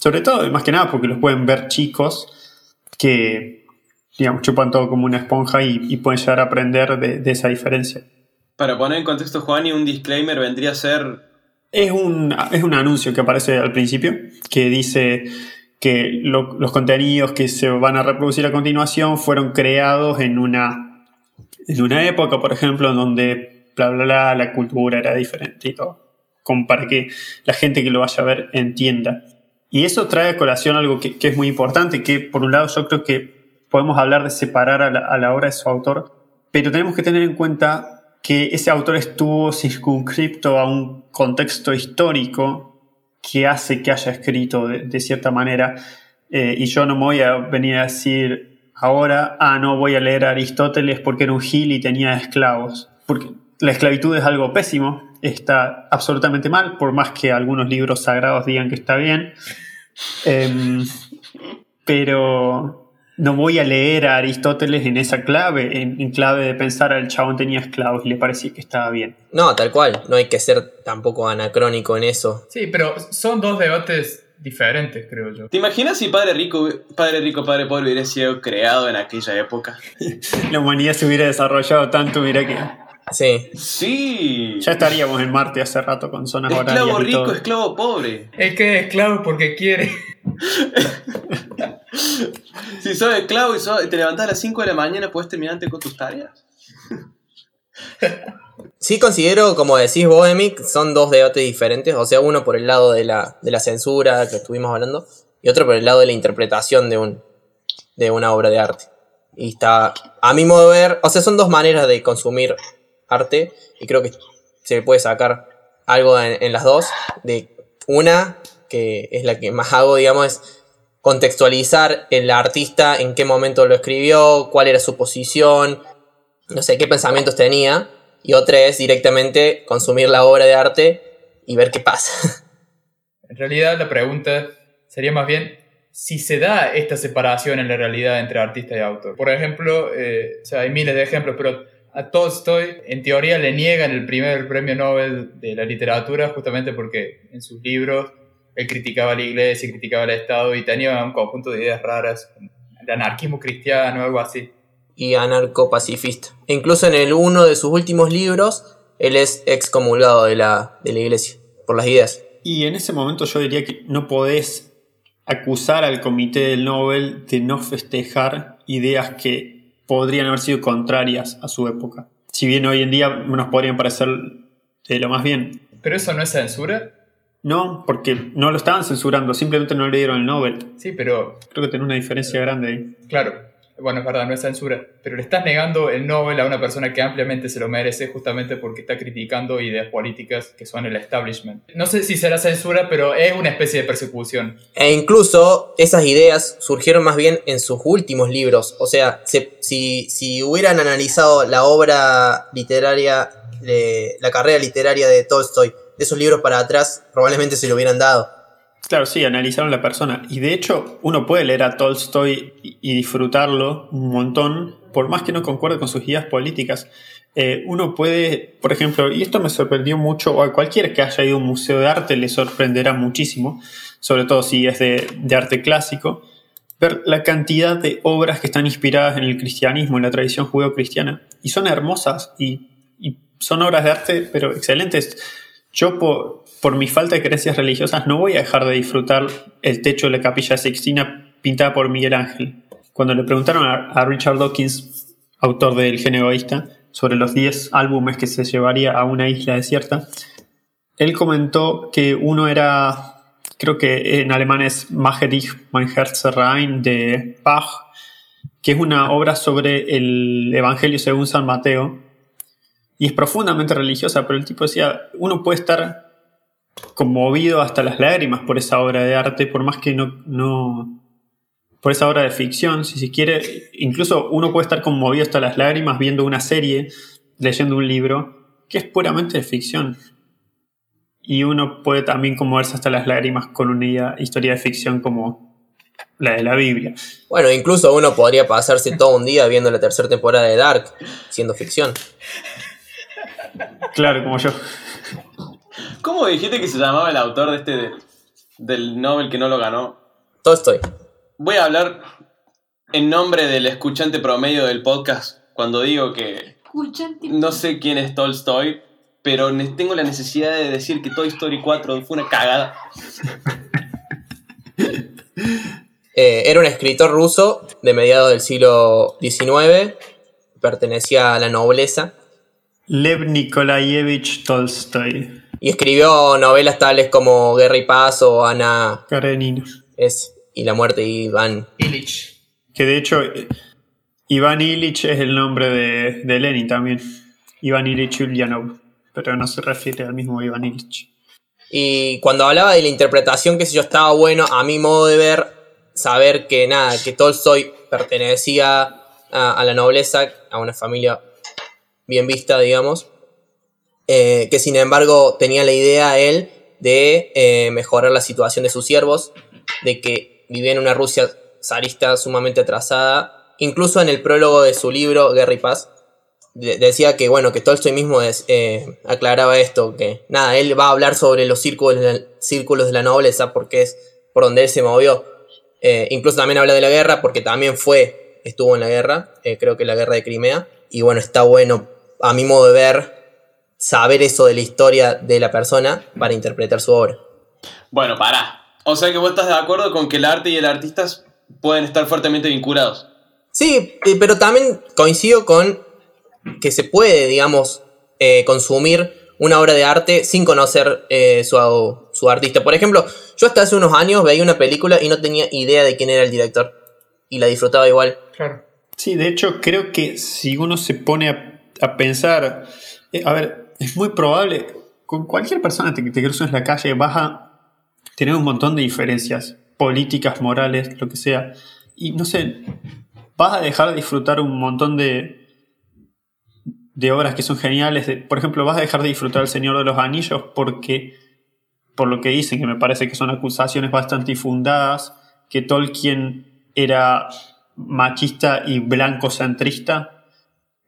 sobre todo, más que nada, porque los pueden ver chicos que, digamos, chupan todo como una esponja y, pueden llegar a aprender de, esa diferencia. Para poner en contexto, Juan, y un disclaimer vendría a ser es un, es un anuncio que aparece al principio que dice que los contenidos que se van a reproducir a continuación fueron creados en una, en una época, por ejemplo, en donde bla, bla, bla, la cultura era diferente y todo. Como para que la gente que lo vaya a ver entienda. Y eso trae a colación algo que, es muy importante, que por un lado yo creo que podemos hablar de separar a la, a la obra de su autor, pero tenemos que tener en cuenta que ese autor estuvo circunscripto a un contexto histórico que hace que haya escrito de, cierta manera. Eh, y yo no voy a venir a decir ahora, ah, no voy a leer a Aristóteles porque era un gil y tenía esclavos. Porque la esclavitud es algo pésimo, está absolutamente mal, por más que algunos libros sagrados digan que está bien. Em, pero no voy a leer a Aristóteles en esa clave, en, clave de pensar al chabón tenía esclavos y le parecía que estaba bien. No, tal cual, no hay que ser tampoco anacrónico en eso. Sí, pero son dos debates diferentes, creo yo. ¿Te imaginas si Padre Rico, Padre Rico, Padre Pobre hubiera sido creado en aquella época? La humanidad se hubiera desarrollado tanto, mira que... Sí. Sí. Ya estaríamos en Marte hace rato con zonas Esclavo rico, esclavo pobre. Es que es esclavo porque quiere. si sos esclavo y, te levantás a las 5 de la mañana, ¿puedes terminar con tus tareas? Sí considero, como decís vos, son dos debates diferentes. O sea, uno por el lado de la, censura que estuvimos hablando y otro por el lado de la interpretación de, un, de una obra de arte. Y está, a mi modo de ver, o sea, son dos maneras de consumir arte y creo que se puede sacar algo en, en las dos. De una, que es la que más hago, digamos, es contextualizar el artista, en qué momento lo escribió, cuál era su posición, no sé qué pensamientos tenía, y otra es directamente consumir la obra de arte y ver qué pasa. En realidad la pregunta sería más bien si se da esta separación en la realidad entre artista y autor. Por ejemplo, eh, o sea, hay miles de ejemplos, pero a Tolstoy en teoría le niegan el primer premio Nobel de la literatura justamente porque en sus libros él criticaba a la iglesia, criticaba al Estado y tenía un conjunto de ideas raras, el anarquismo cristiano, algo así. Y anarcopacifista. incluso en el uno de sus últimos libros, él es excomulgado de la, de la iglesia por las ideas. Y en ese momento yo diría que no podés acusar al comité del Nobel de no festejar ideas que podrían haber sido contrarias a su época. Si bien hoy en día nos podrían parecer de lo más bien. ¿Pero eso no es censura? No, porque no lo estaban censurando, simplemente no le dieron el Nobel. Sí, pero... Creo que tiene una diferencia grande ahí. Claro, bueno, es verdad, no es censura, pero le estás negando el Nobel a una persona que ampliamente se lo merece justamente porque está criticando ideas políticas que son el establishment. No sé si será censura, pero es una especie de persecución. E incluso esas ideas surgieron más bien en sus últimos libros. O sea, si, si hubieran analizado la obra literaria, de, la carrera literaria de Tolstoy, esos libros para atrás, probablemente se lo hubieran dado. Claro, sí, analizaron la persona. Y de hecho, uno puede leer a Tolstoy y disfrutarlo un montón, por más que no concuerde con sus ideas políticas. Eh, uno puede, por ejemplo, y esto me sorprendió mucho, o a cualquiera que haya ido a un museo de arte le sorprenderá muchísimo, sobre todo si es de, arte clásico, ver la cantidad de obras que están inspiradas en el cristianismo, en la tradición judeo-cristiana. Y son hermosas y, y son obras de arte, pero excelentes yo por, mi falta de creencias religiosas no voy a dejar de disfrutar el techo de la capilla Sixtina pintada por Miguel Ángel. Cuando le preguntaron a, Richard Dawkins, autor del Gen Egoísta, sobre los 10 álbumes que se llevaría a una isla desierta, él comentó que uno era, creo que en alemán es Macherich mein Herz rein de Bach, que es una obra sobre el Evangelio según San Mateo, y es profundamente religiosa, pero el tipo decía, uno puede estar conmovido hasta las lágrimas por esa obra de arte, por más que no, no, por esa obra de ficción, si se quiere, incluso uno puede estar conmovido hasta las lágrimas viendo una serie, leyendo un libro, que es puramente de ficción. Y uno puede también conmoverse hasta las lágrimas con una historia de ficción como la de la Biblia. Bueno, incluso uno podría pasarse todo un día viendo la tercera temporada de Dark, siendo ficción. Claro, como yo. ¿Cómo dijiste que se llamaba el autor de este del Nobel que no lo ganó? Tolstoy. Voy a hablar en nombre del escuchante promedio del podcast cuando digo que no sé quién es Tolstoy, pero tengo la necesidad de decir que Toy Story 4 fue una cagada. Eh, era un escritor ruso de mediados del siglo XIX, pertenecía a la nobleza. Lev Nikolaevich Tolstoy. Y escribió novelas tales como Guerra y Paz o Ana Karenina. Es, y La muerte de Iván Illich. Que de hecho, Iván Illich es el nombre de, de Lenin también. Iván Illich Ulyanov. Pero no se refiere al mismo Iván Illich. Y cuando hablaba de la interpretación, que si yo estaba bueno, a mi modo de ver, saber que nada, que Tolstoy pertenecía a, la nobleza, a una familia bien vista, digamos, eh, que sin embargo tenía la idea él de eh, mejorar la situación de sus siervos, de que vivía en una Rusia zarista sumamente atrasada, incluso en el prólogo de su libro Guerra y Paz, decía que, bueno, que Tolstoy mismo eh, aclaraba esto, que nada, él va a hablar sobre los círculos, círculos de la nobleza porque es por donde él se movió. Eh, incluso también habla de la guerra porque también fue, estuvo en la guerra, creo que la guerra de Crimea. Y bueno, está bueno, a mi modo de ver, saber eso de la historia de la persona para interpretar su obra. Bueno, para. O sea que vos estás de acuerdo con que el arte y el artista pueden estar fuertemente vinculados. Sí, pero también coincido con que se puede, digamos, eh, consumir una obra de arte sin conocer eh, su, su, artista. Por ejemplo, yo hasta hace unos años veía una película y no tenía idea de quién era el director. Y la disfrutaba igual. Claro. Sí, de hecho creo que si uno se pone a, pensar, eh, a ver, es muy probable, con cualquier persona que te cruces en la calle vas a tener un montón de diferencias políticas, morales, lo que sea. Y no sé, vas a dejar de disfrutar un montón de, de obras que son geniales. por ejemplo, vas a dejar de disfrutar El Señor de los Anillos porque, por lo que dicen, que me parece que son acusaciones bastante infundadas, que Tolkien era machista y blanco centrista.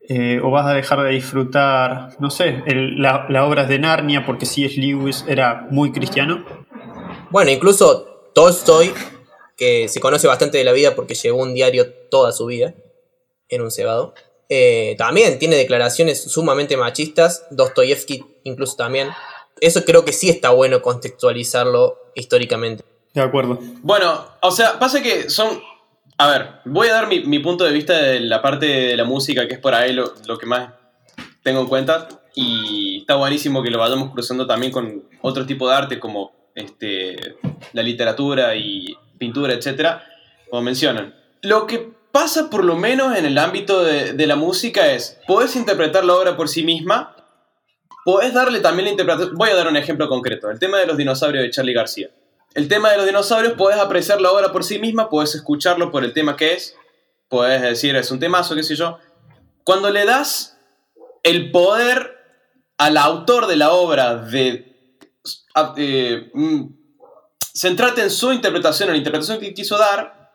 Eh, o vas a dejar de disfrutar, no sé, la, la obra de Narnia porque C.S. Lewis era muy cristiano. Bueno, incluso Tolstoy, que se conoce bastante de la vida porque llevó un diario toda su vida, en un cebado. Eh, también tiene declaraciones sumamente machistas, Dostoyevsky incluso también. Eso creo que sí está bueno contextualizarlo históricamente. De acuerdo. Bueno, o sea, pasa que son... A ver, voy a dar mi, punto de vista de la parte de la música, que es por ahí lo, que más tengo en cuenta. Y está buenísimo que lo vayamos cruzando también con otro tipo de arte, como este, la literatura y pintura, etc. Como mencionan. Lo que pasa por lo menos en el ámbito de, la música es, puedes interpretar la obra por sí misma, puedes darle también la interpretación, voy a dar un ejemplo concreto, el tema de los dinosaurios de Charlie García. El tema de los dinosaurios, puedes apreciar la obra por sí misma, puedes escucharlo por el tema que es, puedes decir es un temazo, qué sé yo. Cuando le das el poder al autor de la obra de eh, mm, en su interpretación, en la interpretación que quiso dar,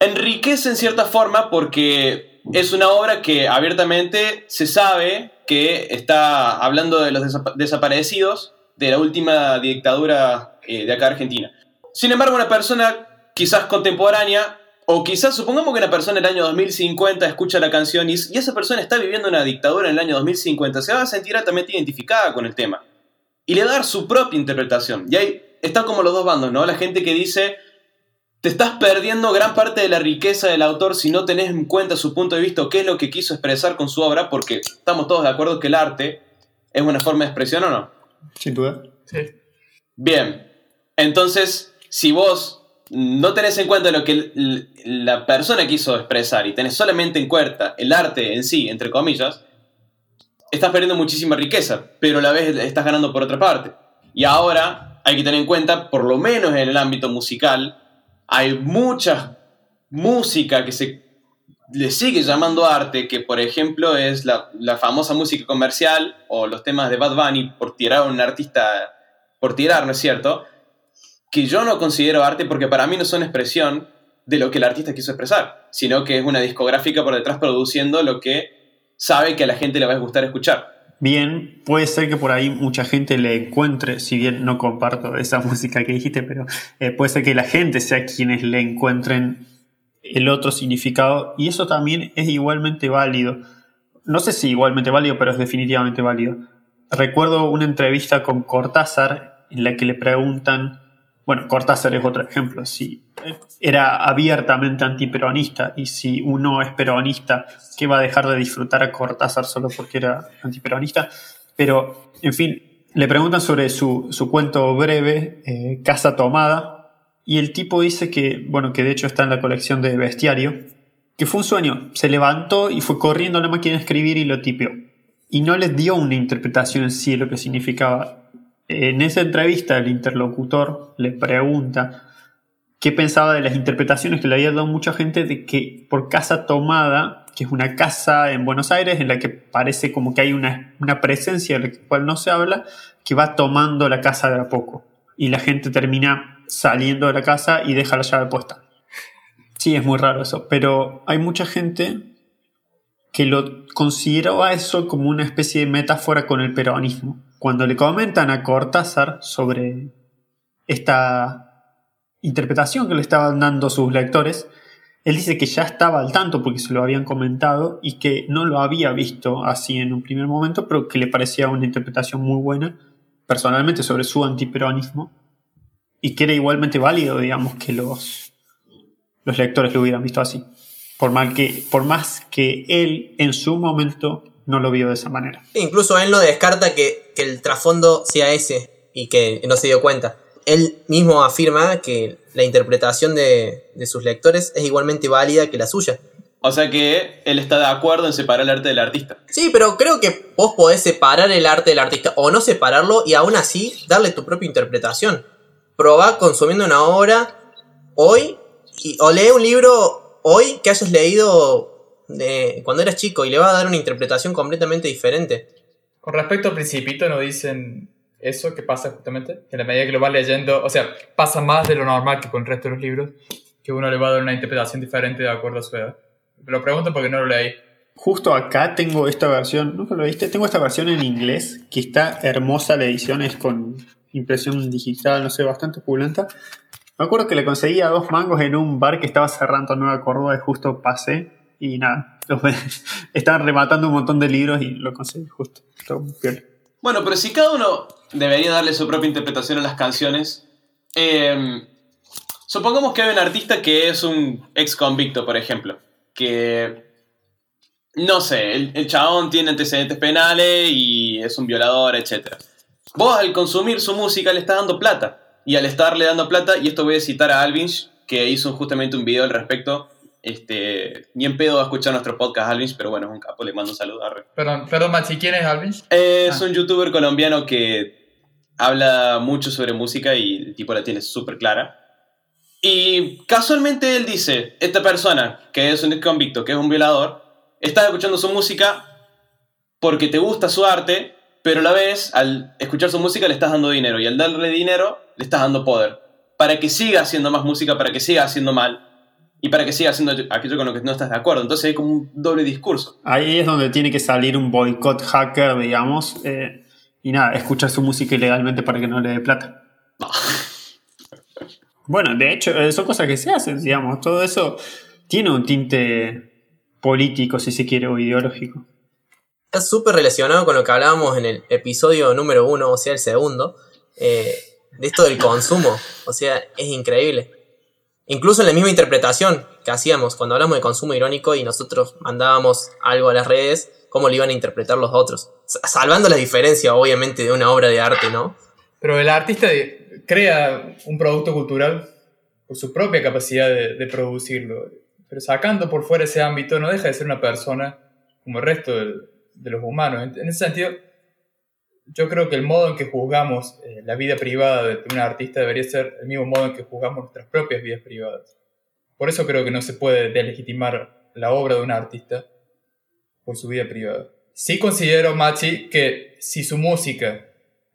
enriquece en cierta forma porque es una obra que abiertamente se sabe que está hablando de los desaparecidos de la última dictadura eh, de acá Argentina. Sin embargo, una persona quizás contemporánea, o quizás supongamos que una persona en el año 2050 escucha la canción y, y esa persona está viviendo una dictadura en el año 2050, se va a sentir altamente identificada con el tema. Y le va a dar su propia interpretación. Y ahí están como los dos bandos, ¿no? La gente que dice, te estás perdiendo gran parte de la riqueza del autor si no tenés en cuenta su punto de vista qué es lo que quiso expresar con su obra, porque estamos todos de acuerdo que el arte es una forma de expresión o no. Sin duda. Sí. Bien, entonces, si vos no tenés en cuenta lo que la persona quiso expresar y tenés solamente en cuenta el arte en sí, entre comillas, estás perdiendo muchísima riqueza, pero a la vez estás ganando por otra parte. Y ahora hay que tener en cuenta, por lo menos en el ámbito musial, hay muchas música que se le sigue llamando arte, que por ejemplo es la, la famosa música comercial o los temas de Bad Bunny, por tirar a un artista, por tirar, ¿no es cierto? Que yo no considero arte porque para mí no son expresión de lo que el artista quiso expresar, sino que es una discográfica por detrás produciendo lo que sabe que a la gente le va a gustar escuchar. Bien, puede ser que por ahí mucha gente le encuentre, si bien no comparto esa música que dijiste, pero eh, puede ser que la gente sea quienes le encuentren el otro significado y eso también es igualmente válido. No sé si igualmente válido, pero es definitivamente válido. Recuerdo una entrevista con Cortázar en la que le preguntan, bueno, Cortázar es otro ejemplo, si era abiertamente antiperonista y si uno es peronista, ¿qué va a dejar de disfrutar a Cortázar solo porque era antiperonista? Pero, en fin, le preguntan sobre su, su cuento breve, eh, Casa Tomada, y el tipo dice que, bueno, que de hecho está en la colección de bestiario, que fue un sueño. Se levantó y fue corriendo a la máquina de escribir y lo tipió. Y no les dio una interpretación en sí de lo que significaba. En esa entrevista el interlocutor le pregunta qué pensaba de las interpretaciones que le había dado mucha gente de que por casa tomada, que es una casa en Buenos Aires en la que parece como que hay una, una presencia de la cual no se habla, que va tomando la casa de a poco. Y la gente termina saliendo de la casa y deja la llave puesta. Sí, es muy raro eso, pero hay mucha gente que lo consideraba eso como una especie de metáfora con el peronismo. Cuando le comentan a Cortázar sobre esta interpretación que le estaban dando sus lectores, él dice que ya estaba al tanto porque se lo habían comentado y que no lo había visto así en un primer momento, pero que le parecía una interpretación muy buena personalmente sobre su antiperonismo y que era igualmente válido, digamos, que los, los lectores lo hubieran visto así. Por, mal que, por más que él en su momento no lo vio de esa manera. Incluso él no descarta que, que el trasfondo sea ese y que no se dio cuenta. Él mismo afirma que la interpretación de, de sus lectores es igualmente válida que la suya. O sea que él está de acuerdo en separar el arte del artista. Sí, pero creo que vos podés separar el arte del artista o no separarlo y aún así darle tu propia interpretación probá consumiendo una obra hoy y, o lee un libro hoy que hayas leído de, cuando eras chico y le va a dar una interpretación completamente diferente. Con respecto al Principito, ¿no dicen eso que pasa justamente? Que en la medida que lo vas leyendo, o sea, pasa más de lo normal que con el resto de los libros, que uno le va a dar una interpretación diferente de acuerdo a su edad. Me lo pregunto porque no lo leí. Justo acá tengo esta versión, ¿nunca lo viste? Tengo esta versión en inglés, que está hermosa la edición, es con impresión digital, no sé, bastante opulenta. Me acuerdo que le conseguía dos mangos en un bar que estaba cerrando Nueva Córdoba y justo pasé y nada, estaban rematando un montón de libros y lo conseguí justo. Bueno, pero si cada uno debería darle su propia interpretación a las canciones, em, supongamos que hay un artista que es un ex convicto, por ejemplo, que, no sé, el, el chabón tiene antecedentes penales y es un violador, etcétera Vos al consumir su música le estás dando plata. Y al estarle dando plata, y esto voy a citar a Alvinch, que hizo justamente un video al respecto. Este, ni en pedo va a escuchar nuestro podcast Alvinch, pero bueno, es un capo, le mando un saludo a Perdón, perdón, Machi, ¿quién es Alvinch? Es ah. un youtuber colombiano que habla mucho sobre música y el tipo la tiene súper clara. Y casualmente él dice, esta persona, que es un convicto, que es un violador, está escuchando su música porque te gusta su arte pero a la vez, al escuchar su música le estás dando dinero y al darle dinero le estás dando poder. Para que siga haciendo más música, para que siga haciendo mal y para que siga haciendo aquello con lo que no estás de acuerdo. Entonces hay como un doble discurso. Ahí es donde tiene que salir un boicot hacker, digamos, eh, y nada, escuchar su música ilegalmente para que no le dé plata. bueno, de hecho, eh, son cosas que se hacen, digamos. Todo eso tiene un tinte político, si se quiere, o ideológico está súper relacionado con lo que hablábamos en el episodio número uno, o sea, el segundo, eh, de esto del consumo. O sea, es increíble. Incluso en la misma interpretación que hacíamos cuando hablamos de consumo irónico y nosotros mandábamos algo a las redes, cómo lo iban a interpretar los otros. Salvando la diferencia, obviamente, de una obra de arte, ¿no? Pero el artista crea un producto cultural por su propia capacidad de, de producirlo. Pero sacando por fuera ese ámbito, no deja de ser una persona como el resto del, de los humanos. En, ese sentido, yo creo que el modo en que juzgamos eh, la vida privada de un artista debería ser el mismo modo en que juzgamos nuestras propias vidas privadas. Por eso creo que no se puede delegitimar la obra de un artista por su vida privada. Sí considero, Machi, que si su música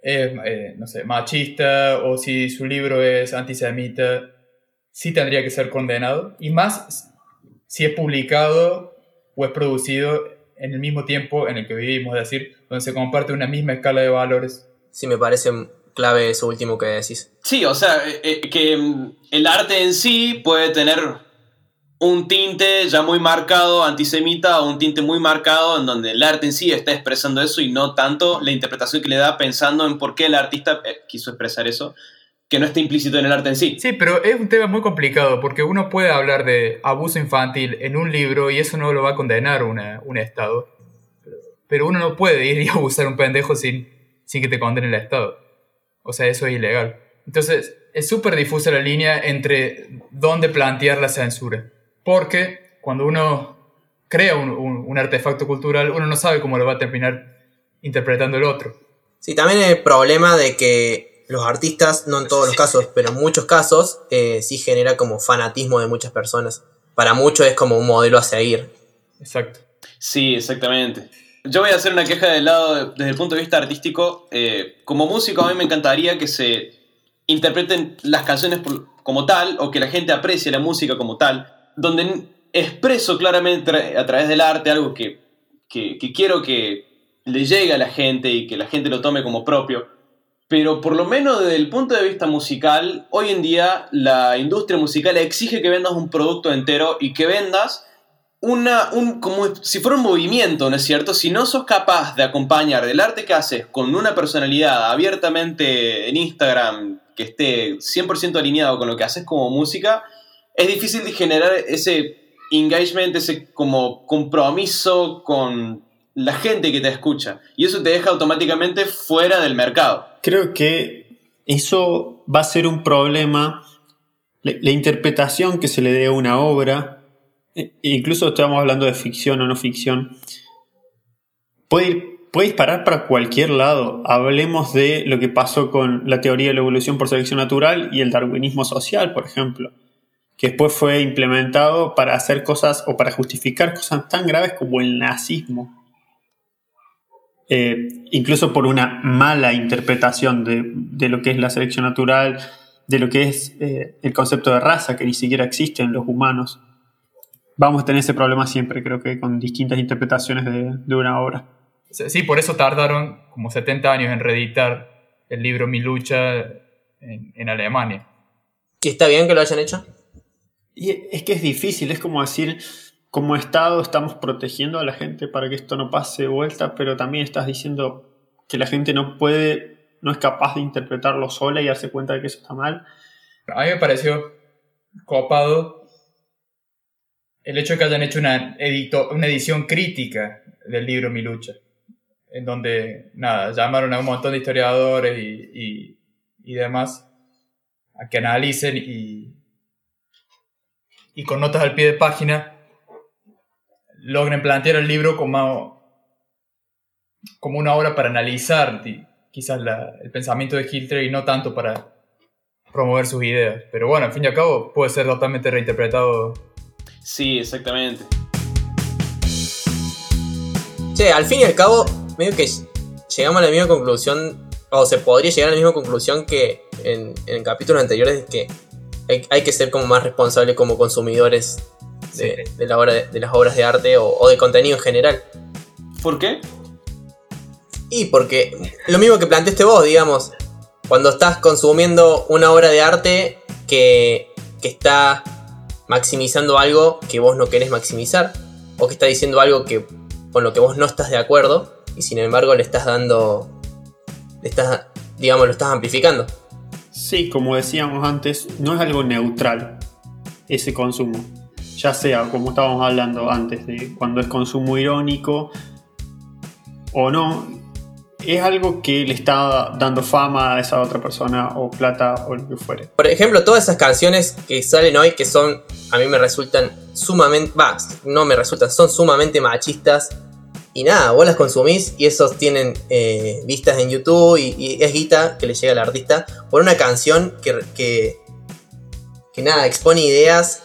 es, eh, no sé, machista o si su libro es antisemita, sí tendría que ser condenado. Y más si es publicado o es producido en el mismo tiempo en el que vivimos, es decir, donde se comparte una misma escala de valores. Sí, me parece clave eso último que decís. Sí, o sea, eh, eh, que mm, el arte en sí puede tener un tinte ya muy marcado antisemita o un tinte muy marcado en donde el arte en sí está expresando eso y no tanto la interpretación que le da pensando en por qué el artista eh, quiso expresar eso, que no está implícito en el arte en sí. Sí, pero es un tema muy complicado porque uno puede hablar de abuso infantil en un libro y eso no lo va a condenar una, un Estado, pero uno no puede ir y abusar a un pendejo sin, sin que te condene el Estado. O sea, eso es ilegal. Entonces, es súper difusa la línea entre dónde plantear la censura. Porque cuando uno crea un, artefacto cultural, uno no sabe cómo lo va a terminar interpretando el otro. Sí, también el problema de que los artistas, no en todos los casos, pero en muchos casos, eh, sí genera como fanatismo de muchas personas. Para muchos es como un modelo a seguir. Exacto. Sí, exactamente. Yo voy a hacer una queja del lado, desde el punto de vista artístico. Eh, como músico, a mí me encantaría que se interpreten las canciones como tal, o que la gente aprecie la música como tal donde expreso claramente a través del arte algo que, quiero que le llegue a la gente y que la gente lo tome como propio. Pero por lo menos desde el punto de vista musical, hoy en día la industria musical exige que vendas un producto entero y que vendas una, un, como si fuera un movimiento, ¿no es cierto? Si no sos capaz de acompañar el arte que haces con una personalidad abiertamente en Instagram que esté 100% alineado con lo que haces como música, es difícil de generar ese engagement, ese como compromiso con la gente que te escucha. Y eso te deja automáticamente fuera del mercado. Creo que eso va a ser un problema. La, interpretación que se le dé a una obra, e, incluso estamos hablando de ficción o no ficción, puede, puede disparar para cualquier lado. Hablemos de lo que pasó con la teoría de la evolución por selección natural y el darwinismo social, por ejemplo que después fue implementado para hacer cosas o para justificar cosas tan graves como el nazismo. Eh, incluso por una mala interpretación de, lo que es la selección natural, de lo que es eh, el concepto de raza, que ni siquiera existe en los humanos. Vamos a tener ese problema siempre, creo que con distintas interpretaciones de, una obra. Sí, por eso tardaron como 70 años en reeditar el libro Mi lucha en, en Alemania. ¿Y está bien que lo hayan hecho? Y es que es difícil, es como decir, como Estado estamos protegiendo a la gente para que esto no pase de vuelta, pero también estás diciendo que la gente no puede, no es capaz de interpretarlo sola y darse cuenta de que eso está mal. A mí me pareció copado el hecho de que hayan hecho una, una edición crítica del libro Mi lucha, en donde, nada, llamaron a un montón de historiadores y, y demás a que analicen y, y con notas al pie de página logren plantear el libro como, como una obra para analizar quizás el pensamiento de Hitler y no tanto para promover sus ideas. Pero bueno, al fin y al cabo puede ser totalmente reinterpretado. Sí, exactamente. Che, al fin y al cabo, medio que llegamos a la misma conclusión, o se podría llegar a la misma conclusión que en, en capítulos anteriores, que hay, que ser como más responsable como consumidores de, la obra de, las obras de arte o, de contenido en general. ¿Por qué? Y porque lo mismo que planteaste vos, digamos, cuando estás consumiendo una obra de arte que, que está maximizando algo que vos no querés maximizar, o que está diciendo algo que, con lo que vos no estás de acuerdo, y sin embargo le estás dando, le estás, digamos, lo estás amplificando. Sí, como decíamos antes, no es algo neutral ese consumo. Ya sea, como estábamos hablando antes, de cuando es consumo irónico o no, es algo que le está dando fama a esa otra persona o plata o lo que fuere. Por ejemplo, todas esas canciones que salen hoy que son, a mí me resultan sumamente, va, no me resultan, son sumamente machistas y nada, vos las consumís y esos tienen eh, vistas en YouTube y, es guita que le llega al artista por una canción que, que, nada, expone ideas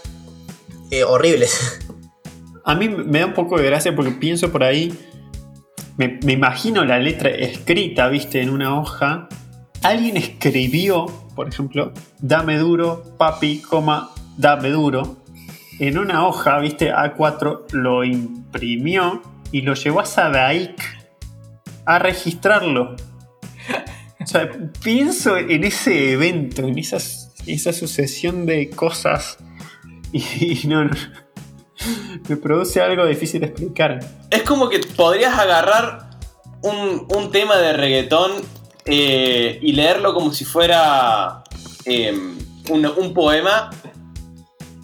eh, horribles. A mí me da un poco de gracia porque pienso por ahí, me, imagino la letra escrita, viste, en una hoja. Alguien escribió, por ejemplo, dame duro, papi, coma, dame duro. En una hoja, viste, A4, lo imprimió y lo llevó a Sadaik a registrarlo. O sea, pienso en ese evento, en esa sucesión de cosas y, no, no, me produce algo difícil de explicar. Es como que podrías agarrar un, un tema de reggaetón eh, y leerlo como si fuera em, un, un poema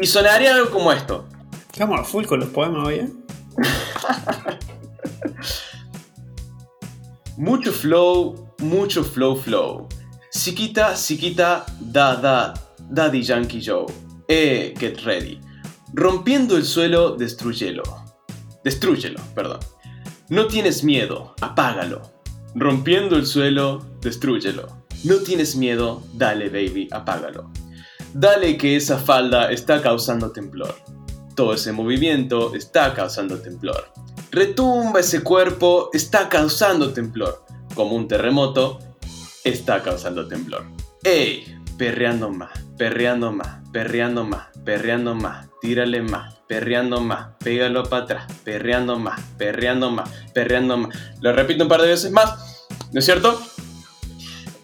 y sonaría algo como esto. Estamos a full con los poemas hoy, ¿eh? Mucho flow, mucho flow flow. Siquita, siquita, da, da, daddy yankee Joe. Eh, get ready. Rompiendo el suelo, destruyelo. Destrúyelo, perdón. No tienes miedo, apágalo. Rompiendo el suelo, destrúyelo. No tienes miedo, dale baby, apágalo. Dale que esa falda está causando temblor. Todo ese movimiento está causando temblor. Retumba ese cuerpo, está causando temblor. Como un terremoto, está causando temblor. ¡Ey! Perreando más, perreando más, perreando más, perreando más, tírale más, perreando más, pégalo para atrás, perreando más, perreando más, perreando más. Lo repito un par de veces más, ¿no es cierto?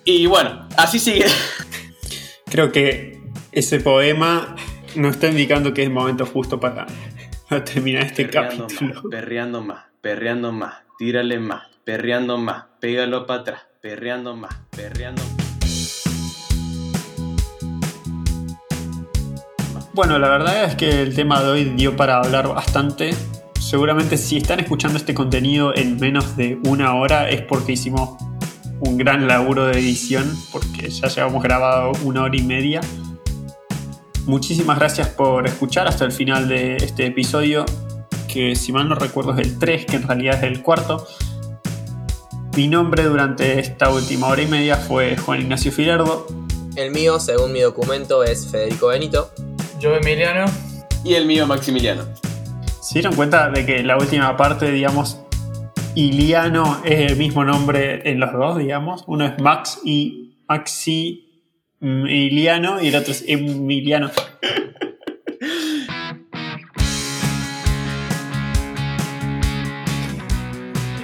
Y bueno, así sigue. Creo que ese poema nos está indicando que es el momento justo para, para terminar este perreando capítulo. más, perreando más, perreando más, tírale más, perreando más, pégalo para atrás, perreando más, perreando más. Bueno, la verdad es que el tema de hoy dio para hablar bastante. Seguramente si están escuchando este contenido en menos de una hora es porque hicimos un gran laburo de edición, porque ya llevamos grabado una hora y media. Muchísimas gracias por escuchar hasta el final de este episodio, que si mal no recuerdo es el 3, que en realidad es el cuarto. Mi nombre durante esta última hora y media fue Juan Ignacio Filardo. El mío, según mi documento, es Federico Benito. Yo, Emiliano, Y el mío, Maximiliano. ¿Se dieron cuenta de que la última parte, digamos, Iliano es el mismo nombre en los dos, digamos? Uno es Max y Maxi Iliano y el otro es Emiliano.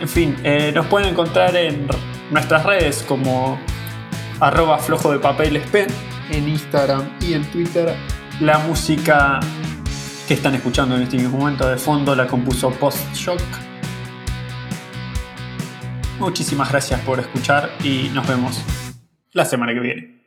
En fin, eh, nos pueden encontrar en nuestras redes como arroba flojo de papel pen en Instagram y en Twitter. La música que están escuchando en este mismo momento de fondo la compuso Post Shock. Muchísimas gracias por escuchar y nos vemos la semana que viene.